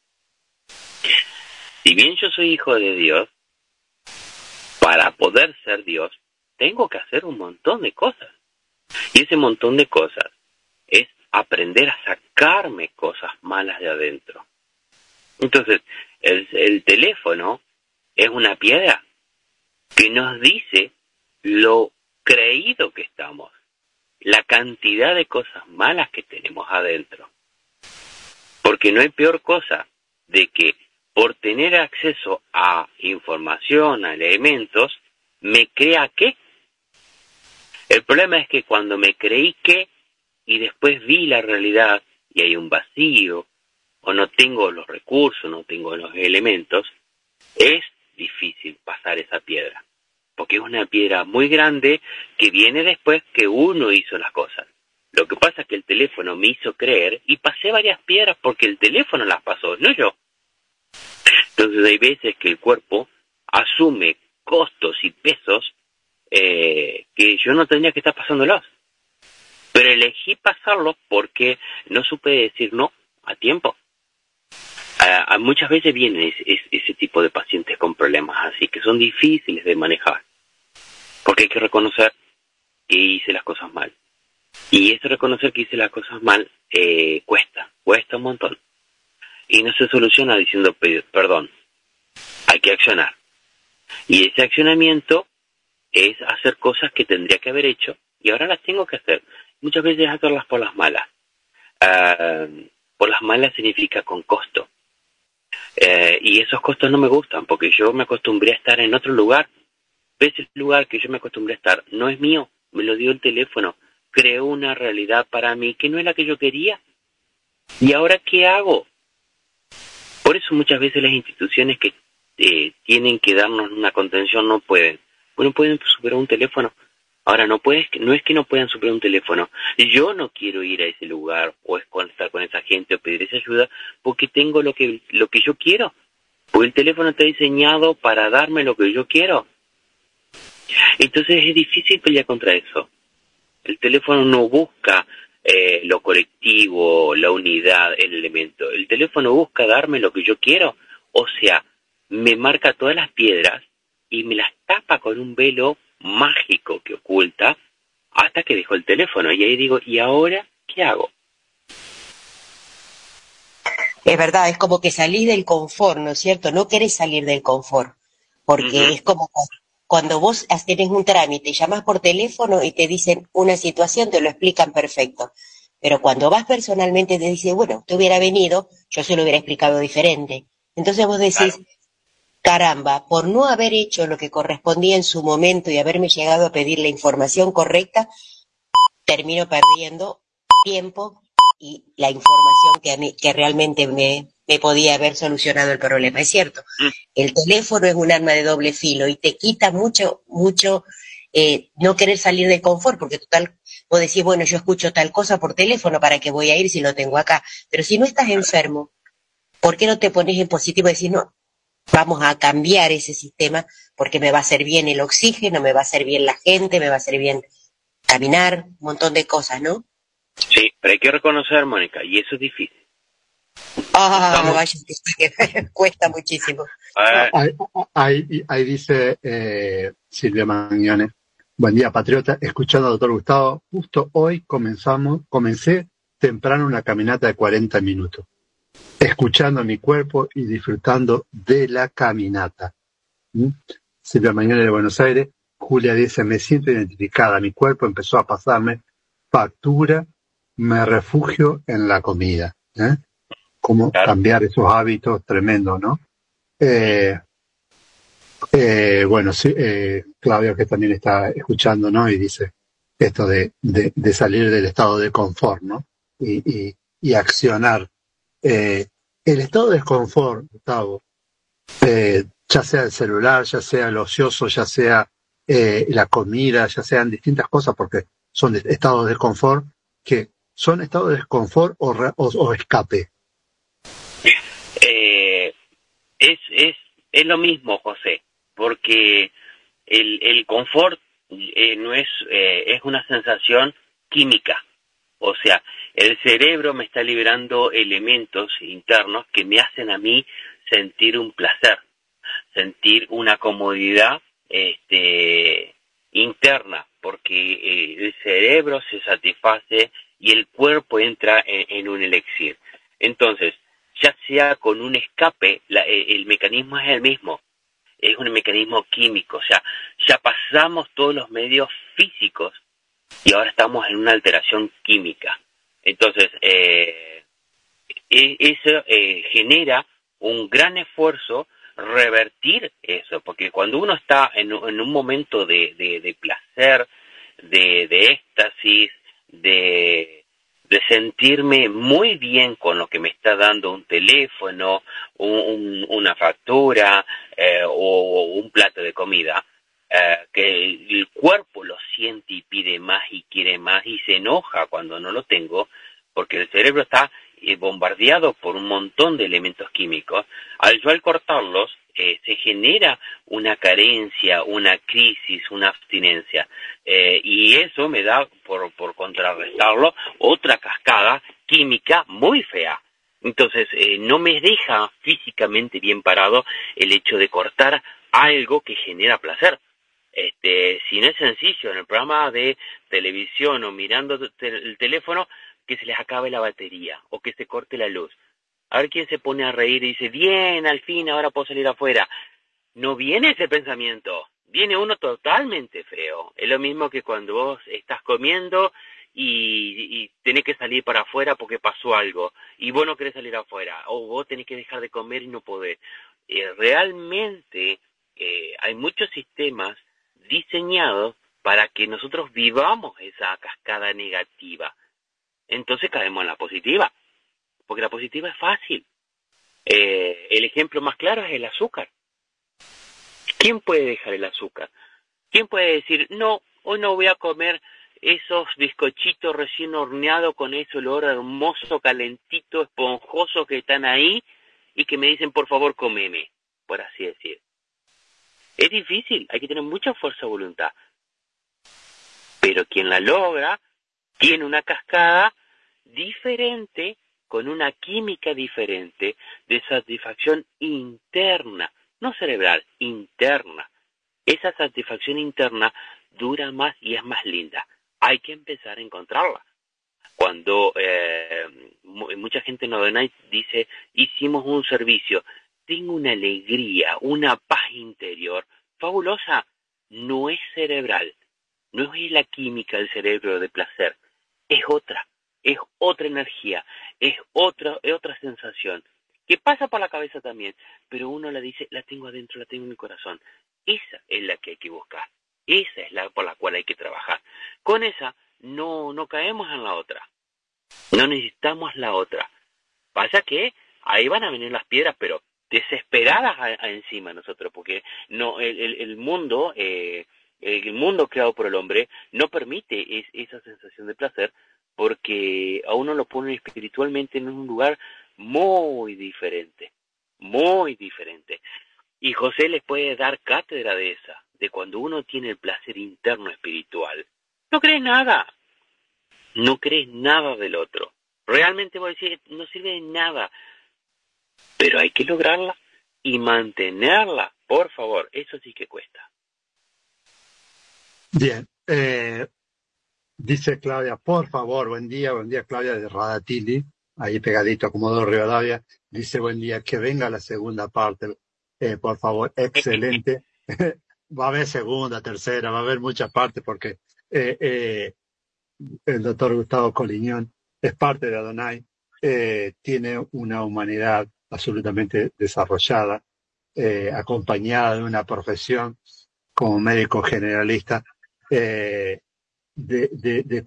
Si bien yo soy hijo de Dios, para poder ser Dios, tengo que hacer un montón de cosas. Y ese montón de cosas es aprender a sacarme cosas malas de adentro. Entonces, el, el teléfono es una piedra que nos dice lo creído que estamos, la cantidad de cosas malas que tenemos adentro. Porque no hay peor cosa de que por tener acceso a información, a elementos, me crea que. El problema es que cuando me creí que y después vi la realidad y hay un vacío, o no tengo los recursos, no tengo los elementos, es difícil pasar esa piedra, porque es una piedra muy grande que viene después que uno hizo las cosas. Lo que pasa es que el teléfono me hizo creer y pasé varias piedras porque el teléfono las pasó, no yo. Entonces hay veces que el cuerpo asume costos y pesos eh, que yo no tendría que estar pasándolos. Pero elegí pasarlos porque no supe decir no a tiempo muchas veces vienen ese tipo de pacientes con problemas así, que son difíciles de manejar, porque hay que reconocer que hice las cosas mal. Y ese reconocer que hice las cosas mal eh, cuesta, cuesta un montón. Y no se soluciona diciendo perdón, hay que accionar. Y ese accionamiento es hacer cosas que tendría que haber hecho y ahora las tengo que hacer. Muchas veces hacerlas por las malas. Ah, por las malas significa con costo. Eh, y esos costos no me gustan porque yo me acostumbré a estar en otro lugar. Ese lugar que yo me acostumbré a estar no es mío, me lo dio el teléfono. Creó una realidad para mí que no es la que yo quería. ¿Y ahora qué hago? Por eso muchas veces las instituciones que eh, tienen que darnos una contención no pueden. Bueno, pueden superar un teléfono, Ahora, no, puedes, no es que no puedan superar un teléfono. Yo no quiero ir a ese lugar o estar con esa gente o pedir esa ayuda porque tengo lo que, lo que yo quiero. Porque el teléfono está diseñado para darme lo que yo quiero. Entonces es difícil pelear contra eso. El teléfono no busca eh, lo colectivo, la unidad, el elemento. El teléfono busca darme lo que yo quiero. O sea, me marca todas las piedras y me las tapa con un velo mágico que oculta hasta que dejo el teléfono. Y ahí digo, ¿y ahora qué hago? Es verdad, es como que salís del confort, ¿no es cierto? No querés salir del confort, porque es como cuando vos tienes un trámite, llamas por teléfono y te dicen una situación, te lo explican perfecto. Pero cuando vas personalmente te dicen, bueno, te hubiera venido, yo se lo hubiera explicado diferente. Entonces vos decís, caramba, por no haber hecho lo que correspondía en su momento y haberme llegado a pedir la información correcta, termino perdiendo tiempo y la información que, a mí, que realmente me, me podía haber solucionado el problema. Es cierto, mm. el teléfono es un arma de doble filo y te quita mucho, mucho eh, no querer salir de confort, porque total, vos decís, bueno, yo escucho tal cosa por teléfono, ¿para qué voy a ir si lo tengo acá? Pero si no estás enfermo, ¿por qué no te pones en positivo y decís, no, vamos a cambiar ese sistema porque me va a hacer bien el oxígeno, me va a hacer bien la gente, me va a hacer bien caminar, un montón de cosas, ¿no? Sí, pero hay que reconocer, Mónica, y eso es difícil. Ah, vaya, que cuesta muchísimo. Ah. Ahí, ahí, dice eh, Silvia Mañones, buen día patriota, escuchando al doctor Gustavo, justo hoy comenzamos, comencé temprano una caminata de 40 minutos, escuchando mi cuerpo y disfrutando de la caminata. ¿Mm? Silvia Mañones de Buenos Aires, Julia dice, me siento identificada, mi cuerpo empezó a pasarme factura me refugio en la comida. ¿eh? Cómo cambiar esos hábitos tremendo, ¿no? Eh, eh, bueno, sí, eh, Claudio que también está escuchando, ¿no? Y dice esto de, de, salir del estado de confort, ¿no? Y, y, y accionar. Eh, el estado de confort, Gustavo, eh, ya sea el celular, ya sea el ocioso, ya sea la comida, ya sean distintas cosas, porque son estados de confort que son estados de desconfort o, o, escape? Eh, es, es, es lo mismo, José, porque el, el confort eh, no es, eh, es una sensación química. O sea, el cerebro me está liberando elementos internos que me hacen a mí sentir un placer, sentir una comodidad este, interna, porque el cerebro se satisface y el cuerpo entra en, un elixir. Entonces, ya sea con un escape, eh, el mecanismo es el mismo, es un mecanismo químico, o sea, ya pasamos todos los medios físicos y ahora estamos en una alteración química. Entonces, eh, eso eh, genera un gran esfuerzo revertir eso, porque cuando uno está en, un momento de, de, placer, de, de éxtasis, de, de sentirme muy bien con lo que me está dando un teléfono, una factura eh, o, un plato de comida, eh, que el cuerpo lo siente y pide más y quiere más y se enoja cuando no lo tengo, porque el cerebro está eh, bombardeado por un montón de elementos químicos. Al yo al cortarlos, eh, se genera una carencia, una crisis, una abstinencia. Eh, y eso me da, por, por contrarrestarlo, otra cascada química muy fea. Entonces, eh, no me deja físicamente bien parado el hecho de cortar algo que genera placer. Este, si no es sencillo, en el programa de televisión o mirando el teléfono, que se les acabe la batería o que se corte la luz. A ver quién se pone a reír y dice, bien, al fin, ahora puedo salir afuera. No viene ese pensamiento, viene uno totalmente feo. Es lo mismo que cuando vos estás comiendo y, y tenés que salir para afuera porque pasó algo y vos no querés salir afuera o vos tenés que dejar de comer y no podés. Eh, realmente eh, hay muchos sistemas diseñados para que nosotros vivamos esa cascada negativa. Entonces caemos en la positiva porque la positiva es fácil. Eh, el ejemplo más claro es el azúcar. ¿Quién puede dejar el azúcar? ¿Quién puede decir, no, hoy no voy a comer esos bizcochitos recién horneados con ese olor hermoso, calentito, esponjoso que están ahí y que me dicen, por favor, comeme, por así decir? Es difícil, hay que tener mucha fuerza de voluntad. Pero quien la logra tiene una cascada diferente, con una química diferente de satisfacción interna, no cerebral, interna. Esa satisfacción interna dura más y es más linda. Hay que empezar a encontrarla. Cuando eh, mucha gente no dice, hicimos un servicio, tengo una alegría, una paz interior fabulosa, no es cerebral, no es la química del cerebro de placer, es otra, es otra energía, es otra, es otra sensación, que pasa por la cabeza también, pero uno la dice, la tengo adentro, la tengo en mi corazón. Esa es la que hay que buscar, esa es la por la cual hay que trabajar. Con esa no, no caemos en la otra, no necesitamos la otra. Pasa que ahí van a venir las piedras, pero desesperadas a, encima nosotros, porque no el, el, mundo eh, el mundo creado por el hombre no permite esa sensación de placer porque a uno lo pone espiritualmente en un lugar muy diferente, muy diferente. Y José les puede dar cátedra de esa, de cuando uno tiene el placer interno espiritual. No crees nada, no crees nada del otro. Realmente voy a decir, no sirve de nada, pero hay que lograrla y mantenerla, por favor, eso sí que cuesta. Bien, eh, dice Claudia, por favor, buen día, buen día Claudia de Radatili, ahí pegadito a Comodoro Rivadavia, dice buen día, que venga la segunda parte, eh, por favor, excelente. va a haber segunda, tercera, va a haber muchas partes porque eh, el doctor Gustavo Coliñón es parte de Adonai, tiene una humanidad absolutamente desarrollada, acompañada de una profesión como médico generalista eh, de,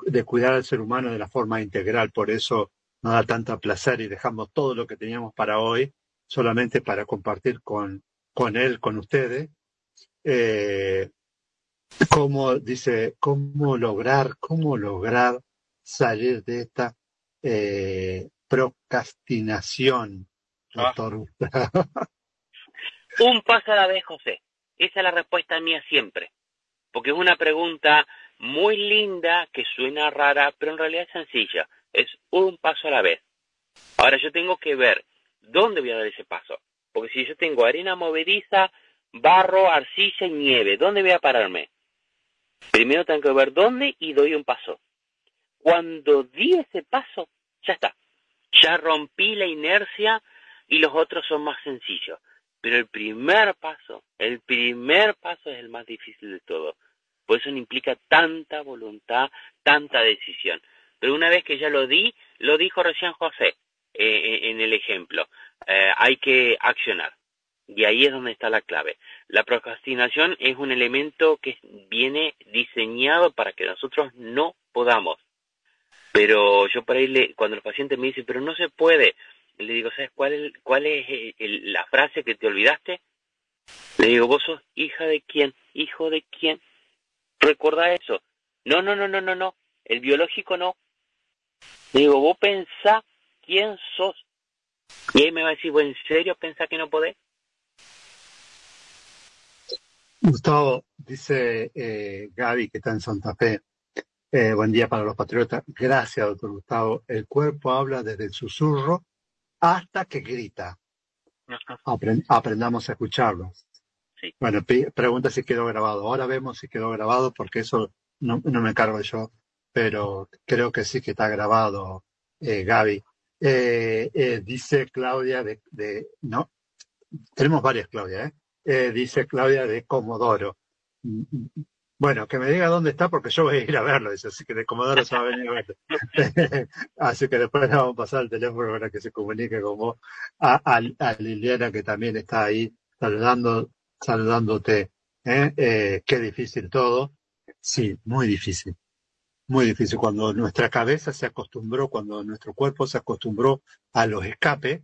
de, cuidar al ser humano de la forma integral. Por eso nos da tanta placer y dejamos todo lo que teníamos para hoy solamente para compartir con, con él, con ustedes. Eh, cómo dice, cómo lograr, cómo lograr salir de esta eh, procrastinación, ah. Un paso a la vez, José. Esa es la respuesta mía siempre porque es una pregunta muy linda que suena rara, pero en realidad es sencilla. Es un paso a la vez. Ahora yo tengo que ver dónde voy a dar ese paso. Porque si yo tengo arena movediza, barro, arcilla y nieve, ¿dónde voy a pararme? Primero tengo que ver dónde y doy un paso. Cuando di ese paso, ya está. Ya rompí la inercia y los otros son más sencillos. Pero el primer paso, el primer paso es el más difícil de todo. Por eso implica tanta voluntad, tanta decisión. Pero una vez que ya lo di, lo dijo recién José eh, eh, en el ejemplo, eh, hay que accionar. Y ahí es donde está la clave. La procrastinación es un elemento que viene diseñado para que nosotros no podamos. Pero yo por ahí, cuando los pacientes me dicen, pero no se puede, le digo, ¿sabes cuál es, cuál es eh, la frase que te olvidaste? Le digo, ¿vos sos hija de quién? ¿Hijo de quién? Recuerda eso. No, no, no, no, no, no. El biológico no. Le digo, vos pensá quién sos. Y él me va a decir, ¿vos en serio pensás que no podés? Gustavo, dice eh, Gaby que está en Santa Fe. Eh, buen día para los patriotas. Gracias, doctor Gustavo. El cuerpo habla desde el susurro hasta que grita. aprendamos a escucharlo. Bueno, pregunta si quedó grabado. Ahora vemos si quedó grabado porque eso no, me encargo yo, pero creo que sí que está grabado, eh, Gaby. Eh, eh, dice Claudia de, de, no, tenemos varias Claudia, dice Claudia de Comodoro. Bueno, que me diga dónde está porque yo voy a ir a verlo, así que de Comodoro se va a venir a verlo. así que después le vamos a pasar el teléfono para que se comunique con vos. A, Liliana que también está ahí saludando, saludándote. ¿eh? Eh, qué difícil todo. Sí, muy difícil. Muy difícil. Cuando nuestra cabeza se acostumbró, cuando nuestro cuerpo se acostumbró a los escapes,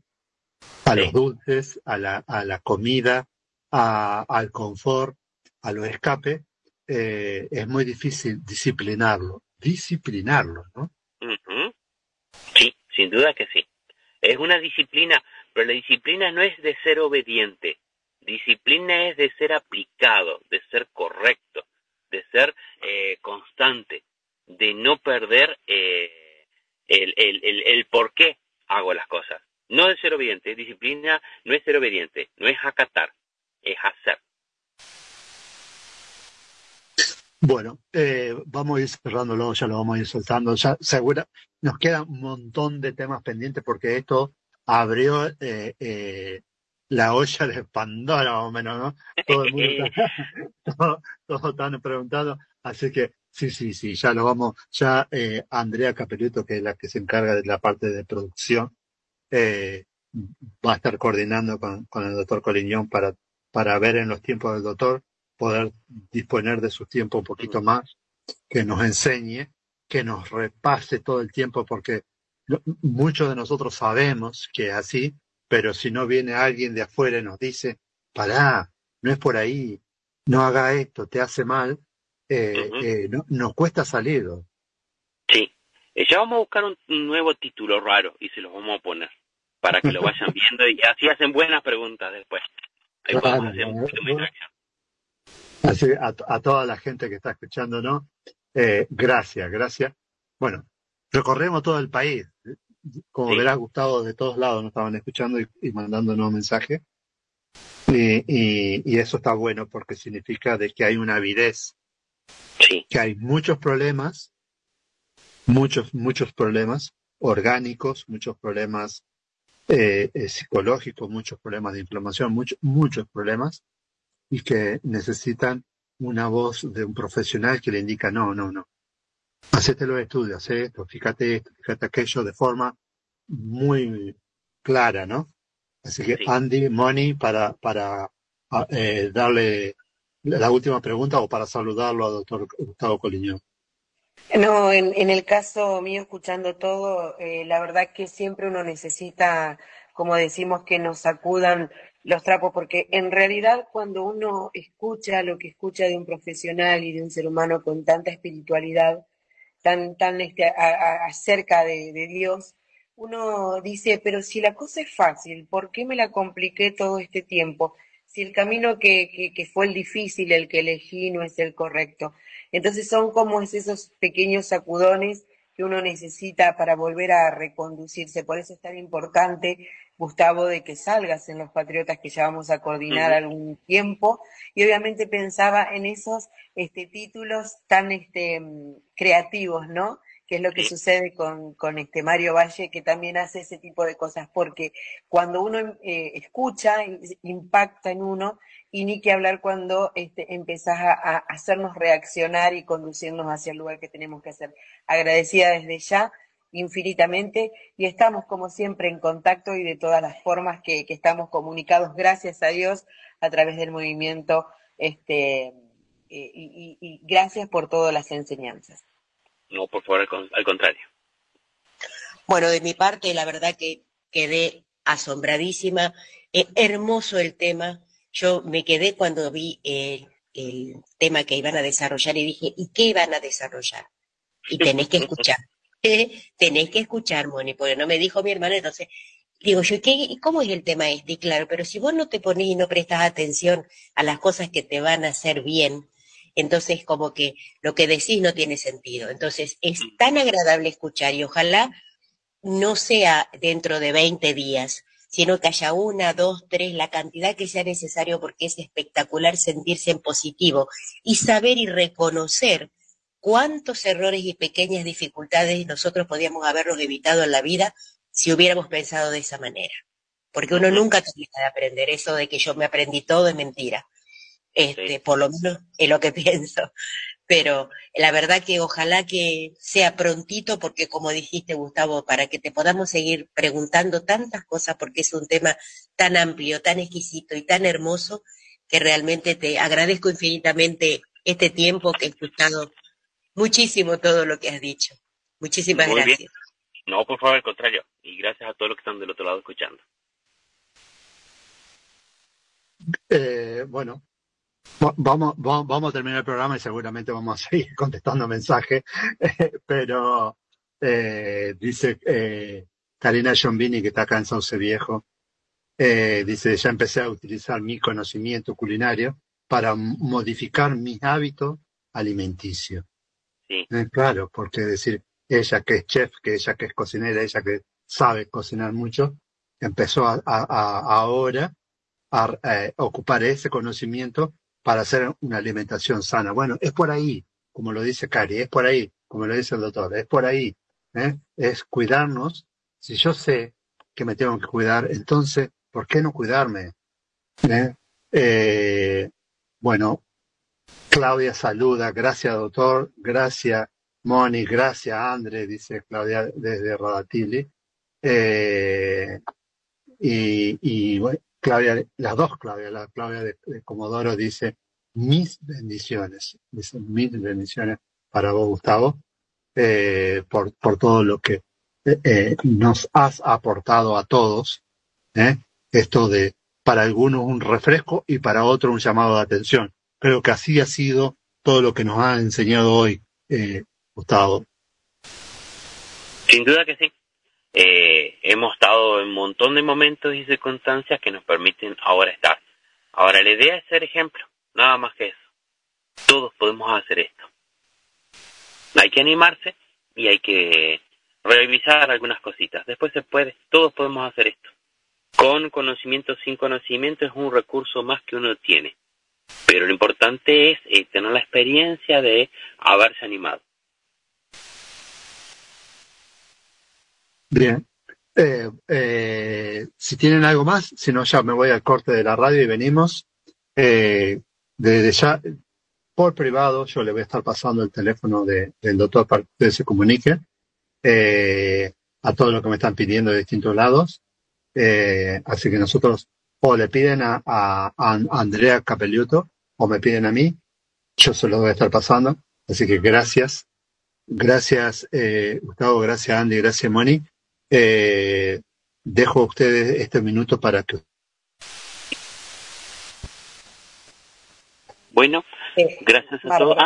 a los dulces, a la, a la comida, a, al confort, a los escapes, eh, es muy difícil disciplinarlo, disciplinarlo, ¿no? Sí, sin duda que sí. Es una disciplina, pero la disciplina no es de ser obediente, Disciplina es de ser aplicado, de ser correcto, de ser eh, constante, de no perder eh, el, el, el, el por qué hago las cosas. No de ser obediente, disciplina no es ser obediente, no es acatar, es hacer. Bueno, eh, vamos a ir cerrándolo, ya lo vamos a ir soltando. Ya segura, nos queda un montón de temas pendientes porque esto abrió eh, eh, la olla de Pandora, más o menos, ¿no? Todo el mundo todo, todo están preguntando. Así que sí, sí, sí, ya lo vamos. Ya eh, Andrea Capeluto, que es la que se encarga de la parte de producción, eh, va a estar coordinando con, con el doctor Coliñón para, para ver en los tiempos del doctor poder disponer de su tiempo un poquito más, que nos enseñe, que nos repase todo el tiempo, porque muchos de nosotros sabemos que es así, pero si no viene alguien de afuera y nos dice, pará, no es por ahí, no haga esto, te hace mal, eh, eh, no, nos cuesta salir. Sí, eh, ya vamos a buscar un, un nuevo título raro y se los vamos a poner para que lo vayan viendo y así hacen buenas preguntas después. Ahí podemos hacer un. Así, a, a toda la gente que está escuchando, ¿no? Eh, gracias, gracias. Bueno, recorremos todo el país. Como Sí. verás, Gustavo, de todos lados nos estaban escuchando y, y mandándonos mensajes. Y, y, y eso está bueno porque significa de que hay una avidez, Sí, que hay muchos problemas, muchos, muchos problemas orgánicos, muchos problemas eh, eh, psicológicos, muchos problemas de inflamación, muchos, muchos problemas, y que necesitan una voz de un profesional que le indica, no, no, no, hacete los estudios, haz esto, fíjate esto, fíjate aquello, de forma muy clara, ¿no? Así que Sí. Andy, Moni, para, para ah, eh, darle la última pregunta o para saludarlo al doctor Gustavo Coliñón. No, en, en el caso mío, escuchando todo, eh, la verdad que siempre uno necesita, como decimos, que nos sacudan los trapos, porque en realidad cuando uno escucha lo que escucha de un profesional y de un ser humano con tanta espiritualidad, tan, tan este, acerca de, Dios, uno dice, pero si la cosa es fácil, ¿por qué me la compliqué todo este tiempo? Si el camino que, que, que fue el difícil, el que elegí, no es el correcto. Entonces son como es esos pequeños sacudones que uno necesita para volver a reconducirse. Por eso es tan importante, Gustavo, de que salgas en los Patriotas que ya vamos a coordinar algún tiempo. Y obviamente pensaba en esos este, títulos tan este, creativos, ¿no? Que es lo que Sí. sucede con, con este Mario Valle, que también hace ese tipo de cosas, porque cuando uno eh, escucha, impacta en uno, y ni que hablar cuando este, empezás a, a hacernos reaccionar y conducirnos hacia el lugar que tenemos que hacer. Agradecida desde ya, infinitamente, y estamos como siempre en contacto y de todas las formas que, que estamos comunicados, gracias a Dios, a través del movimiento, este, eh, y, y- y gracias por todas las enseñanzas. no, por favor, al contrario. Bueno, de mi parte, la verdad que quedé asombradísima. Eh, hermoso el tema. Yo me quedé cuando vi el, el tema que iban a desarrollar y dije, ¿y qué iban a desarrollar? Y tenés que escuchar. Tenés que escuchar, Moni, porque no me dijo mi hermana, entonces digo yo, ¿qué, y ¿cómo es el tema este? Y claro, pero si vos no te ponés y no prestas atención a las cosas que te van a hacer bien, entonces como que lo que decís no tiene sentido. Entonces es tan agradable escuchar y ojalá no sea dentro de 20 días, sino que haya una, dos, tres, la cantidad que sea necesario porque es espectacular sentirse en positivo y saber y reconocer cuántos errores y pequeñas dificultades nosotros podíamos haberlos evitado en la vida si hubiéramos pensado de esa manera. Porque uno nunca termina de aprender eso de que yo me aprendí todo es mentira. Este, Sí. por lo menos es lo que pienso. Pero la verdad que ojalá que sea prontito, porque como dijiste, Gustavo, para que te podamos seguir preguntando tantas cosas, porque es un tema tan amplio, tan exquisito y tan hermoso, que realmente te agradezco infinitamente este tiempo que he escuchado muchísimo todo lo que has dicho. Muchísimas Muy bien. gracias. No, por favor, al contrario. Y gracias a todos los que están del otro lado escuchando. Eh, bueno, va- vamos, va- vamos a terminar el programa y seguramente vamos a seguir contestando mensajes, pero eh, dice eh, Karina Giombini, que está acá en Sauce Viejo, eh, dice, ya empecé a utilizar mi conocimiento culinario para modificar mis hábitos alimenticios. Eh, claro, porque decir, ella que es chef, que ella que es cocinera, ella que sabe cocinar mucho, empezó a, ahora a eh, ocupar ese conocimiento para hacer una alimentación sana. Bueno, es por ahí, como lo dice Cari, es por ahí, como lo dice el doctor, es por ahí. ¿eh? Es cuidarnos. Si yo sé que me tengo que cuidar, entonces, ¿por qué no cuidarme? ¿Eh? Eh, bueno, Claudia saluda, gracias doctor, gracias Moni, gracias André, dice Claudia desde Rodatili. Eh, y, y bueno, Claudia, las dos Claudia, la Claudia de, Comodoro dice mis bendiciones, dice mis bendiciones para vos Gustavo, eh, por, por todo lo que eh, nos has aportado a todos, esto de para algunos un refresco y para otros un llamado de atención. Creo que así ha sido todo lo que nos ha enseñado hoy, eh, Gustavo. Sin duda que sí. Eh, hemos estado en un montón de momentos y circunstancias que nos permiten ahora estar. Ahora, la idea es ser ejemplo, nada más que eso. Todos podemos hacer esto. Hay que animarse y hay que revisar algunas cositas. Después se puede, todos podemos hacer esto con conocimiento, sin conocimiento, es un recurso más que uno tiene. Pero lo importante es eh, tener la experiencia de haberse animado. Bien. Eh, eh, si tienen algo más, si no, ya me voy al corte de la radio y venimos. desde ya, por privado, yo le voy a estar pasando el teléfono del doctor para que se comunique a todos los que me están pidiendo de distintos lados. Eh, así que nosotros o le piden a, a, Andrea Capelluto o me piden a mí, yo se lo voy a estar pasando. Así que gracias. Gracias, eh, Gustavo, gracias, Andy, gracias, Moni. Eh, dejo a ustedes este minuto para que. Bueno, gracias a todos.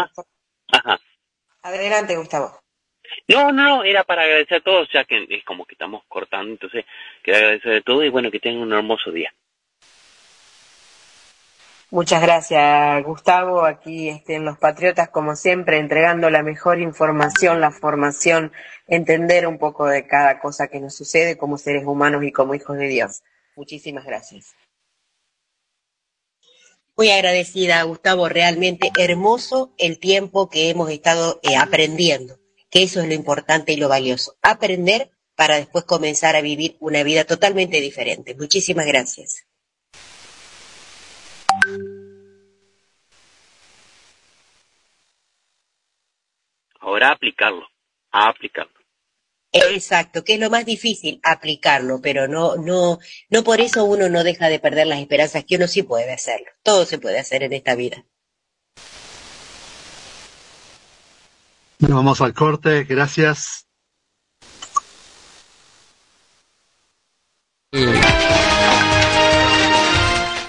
Ah, Adelante, Gustavo. No, no, era para agradecer a todos, ya que es como que estamos cortando, entonces quiero agradecer a todos y bueno, que tengan un hermoso día. Muchas gracias, Gustavo. Aquí este, en Los Patriotas, como siempre, entregando la mejor información, la formación, entender un poco de cada cosa que nos sucede como seres humanos y como hijos de Dios. Muchísimas gracias. Muy agradecida, Gustavo. Realmente hermoso el tiempo que hemos estado eh, aprendiendo que eso es lo importante y lo valioso. Aprender para después comenzar a vivir una vida totalmente diferente. Muchísimas gracias. Ahora aplicarlo, a aplicarlo. Exacto, que es lo más difícil, aplicarlo, pero no, no, no por eso uno no deja de perder las esperanzas que uno sí puede hacerlo. Todo se puede hacer en esta vida. Nos vamos al corte, gracias.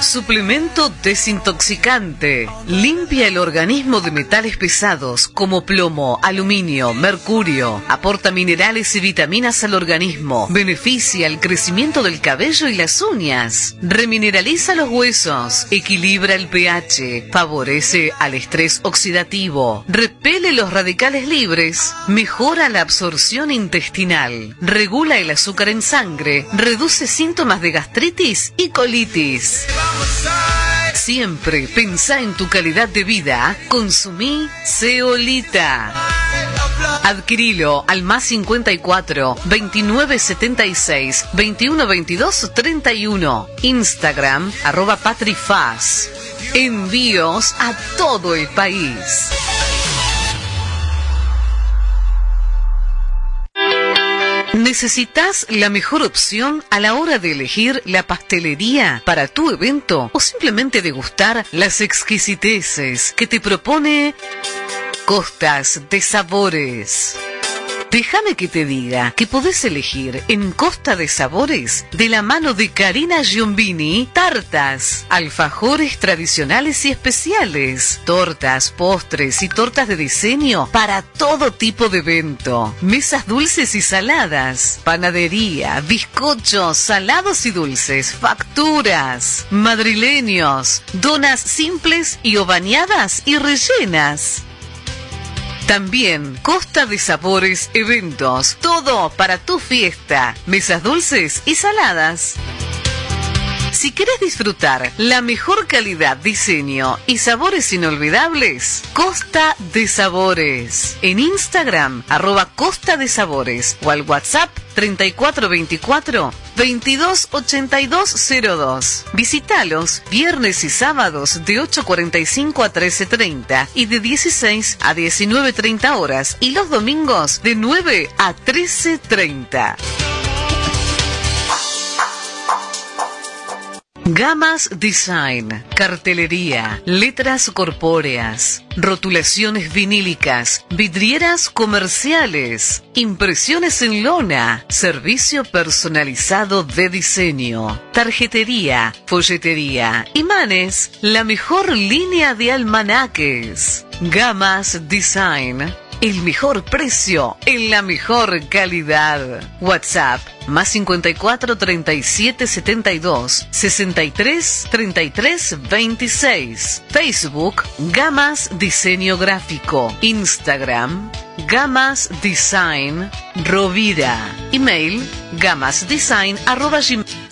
Suplemento desintoxicante. Limpia el organismo de metales pesados como plomo, aluminio, mercurio. Aporta minerales y vitaminas al organismo. Beneficia el crecimiento del cabello y las uñas. Remineraliza los huesos. Equilibra el pH. Favorece al estrés oxidativo. Repele los radicales libres. Mejora la absorción intestinal. Regula el azúcar en sangre. Reduce síntomas de gastritis y colitis. Siempre pensá en tu calidad de vida. Consumí Ceolita. Adquirilo al más 54 2976 2122 31. Instagram arroba patrifaz. Envíos a todo el país. ¿Necesitas la mejor opción a la hora de elegir la pastelería para tu evento o simplemente degustar las exquisiteces que te propone Costas de Sabores? Déjame que te diga que podés elegir en Costa de Sabores, de la mano de Karina Giombini, tartas, alfajores tradicionales y especiales, tortas, postres y tortas de diseño para todo tipo de evento, mesas dulces y saladas, panadería, bizcochos, salados y dulces, facturas, madrileños, donas simples y o y rellenas. También Costa de Sabores Eventos. Todo para tu fiesta. Mesas dulces y saladas. Si quieres disfrutar la mejor calidad, diseño y sabores inolvidables, Costa de Sabores. En Instagram, arroba Costa de Sabores o al WhatsApp 3424 228202. Visítalos viernes y sábados de 8.45 a 13.30 y de 16 a 19.30 horas y los domingos de 9 a 13.30. Gamas Design, cartelería, letras corpóreas, rotulaciones vinílicas, vidrieras comerciales, impresiones en lona, servicio personalizado de diseño, tarjetería, folletería, imanes, la mejor línea de almanaques. Gamas Design el mejor precio en la mejor calidad. WhatsApp más 54 37 72 63 33 26. Facebook Gamas Diseño Gráfico. Instagram Gamas Design Rovira. Email gamasdesign arroba deep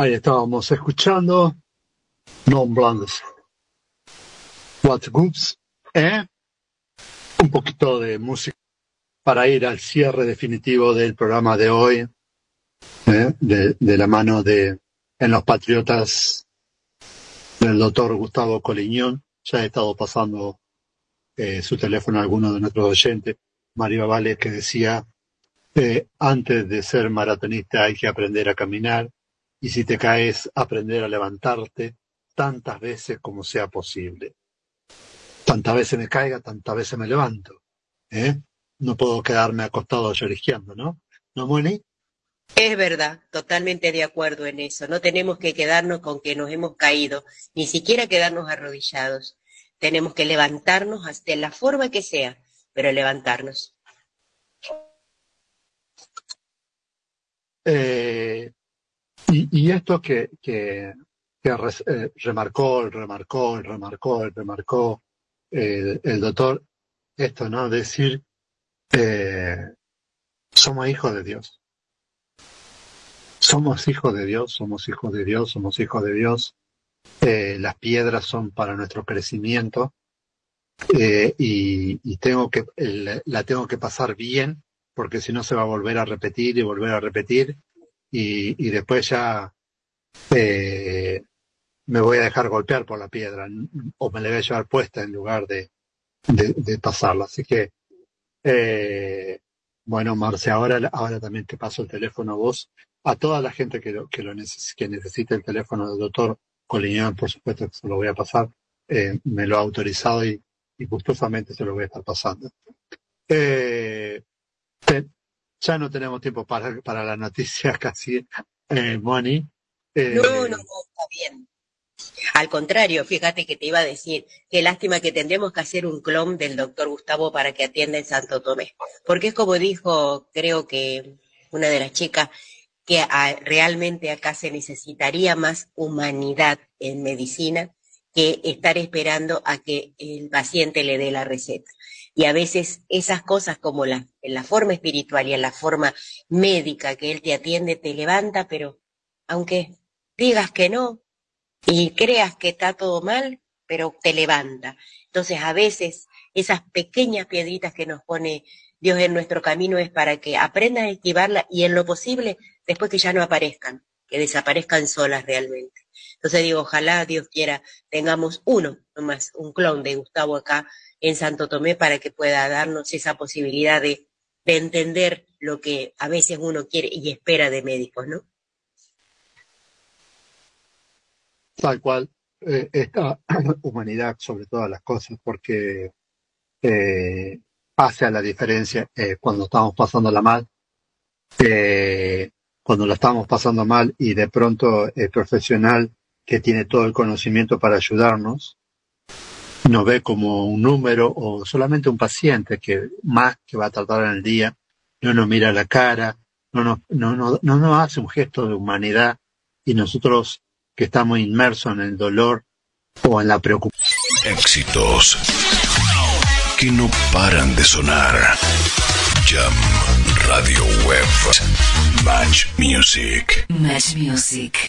Ahí estábamos escuchando Non Blandes. What Goops, ¿eh? Un poquito de música para ir al cierre definitivo del programa de hoy, ¿eh? de, de, la mano de En los Patriotas del doctor Gustavo Coliñón. Ya he estado pasando eh, su teléfono a alguno de nuestros oyentes, Mario Vales, que decía, eh, antes de ser maratonista hay que aprender a caminar y si te caes, aprender a levantarte tantas veces como sea posible. Tantas veces me caiga, tantas veces me levanto. ¿eh? No puedo quedarme acostado llorisqueando, ¿no? ¿No, Moni? Es verdad, totalmente de acuerdo en eso. No tenemos que quedarnos con que nos hemos caído, ni siquiera quedarnos arrodillados. Tenemos que levantarnos hasta la forma que sea, pero levantarnos. Eh, y, esto que, que, eh, remarcó, remarcó, remarcó, remarcó eh, el doctor, esto, ¿no? Decir, eh, somos hijos de Dios. Somos hijos de Dios, somos hijos de Dios, somos hijos de Dios. Las piedras son para nuestro crecimiento y, y, tengo que la tengo que pasar bien porque si no se va a volver a repetir y volver a repetir y, y después ya eh, me voy a dejar golpear por la piedra o me la voy a llevar puesta en lugar de, de, de pasarla. Así que, eh, bueno, Marce, ahora, ahora también te paso el teléfono a vos, a toda la gente que, lo, que, lo neces que necesite el teléfono del doctor Coliñón, por supuesto que se lo voy a pasar, eh, me lo ha autorizado y, y gustosamente se lo voy a estar pasando. Eh, ya no tenemos tiempo para, para la noticia casi, eh, Moni. Eh, no, no, está bien. Al contrario, fíjate que te iba a decir, qué lástima que tendremos que hacer un clon del doctor Gustavo para que atienda en Santo Tomé. Porque es como dijo, creo que una de las chicas, que realmente acá se necesitaría más humanidad en medicina que estar esperando a que el paciente le dé la receta. Y a veces esas cosas como la, en la forma espiritual y en la forma médica que él te atiende, te levanta, pero aunque digas que no y creas que está todo mal, pero te levanta. Entonces a veces esas pequeñas piedritas que nos pone Dios en nuestro camino es para que aprendas a esquivarla y en lo posible después que ya no aparezcan, que desaparezcan solas realmente. Entonces digo, ojalá Dios quiera tengamos uno nomás, un clon de Gustavo acá en Santo Tomé para que pueda darnos esa posibilidad de, de entender lo que a veces uno quiere y espera de médicos, ¿no? Tal cual, eh, esta humanidad sobre todas las cosas, porque eh, hace la diferencia eh, cuando estamos pasándola mal, eh, cuando la estamos pasando mal y de pronto el profesional que tiene todo el conocimiento para ayudarnos, nos ve como un número o solamente un paciente que más que va a tratar en el día, no nos mira la cara, no nos, no, no, no nos hace un gesto de humanidad y nosotros que estamos inmersos en el dolor o en la preocupación. Éxitos que no paran de sonar. Jam Radio Web. Match Music. Match Music.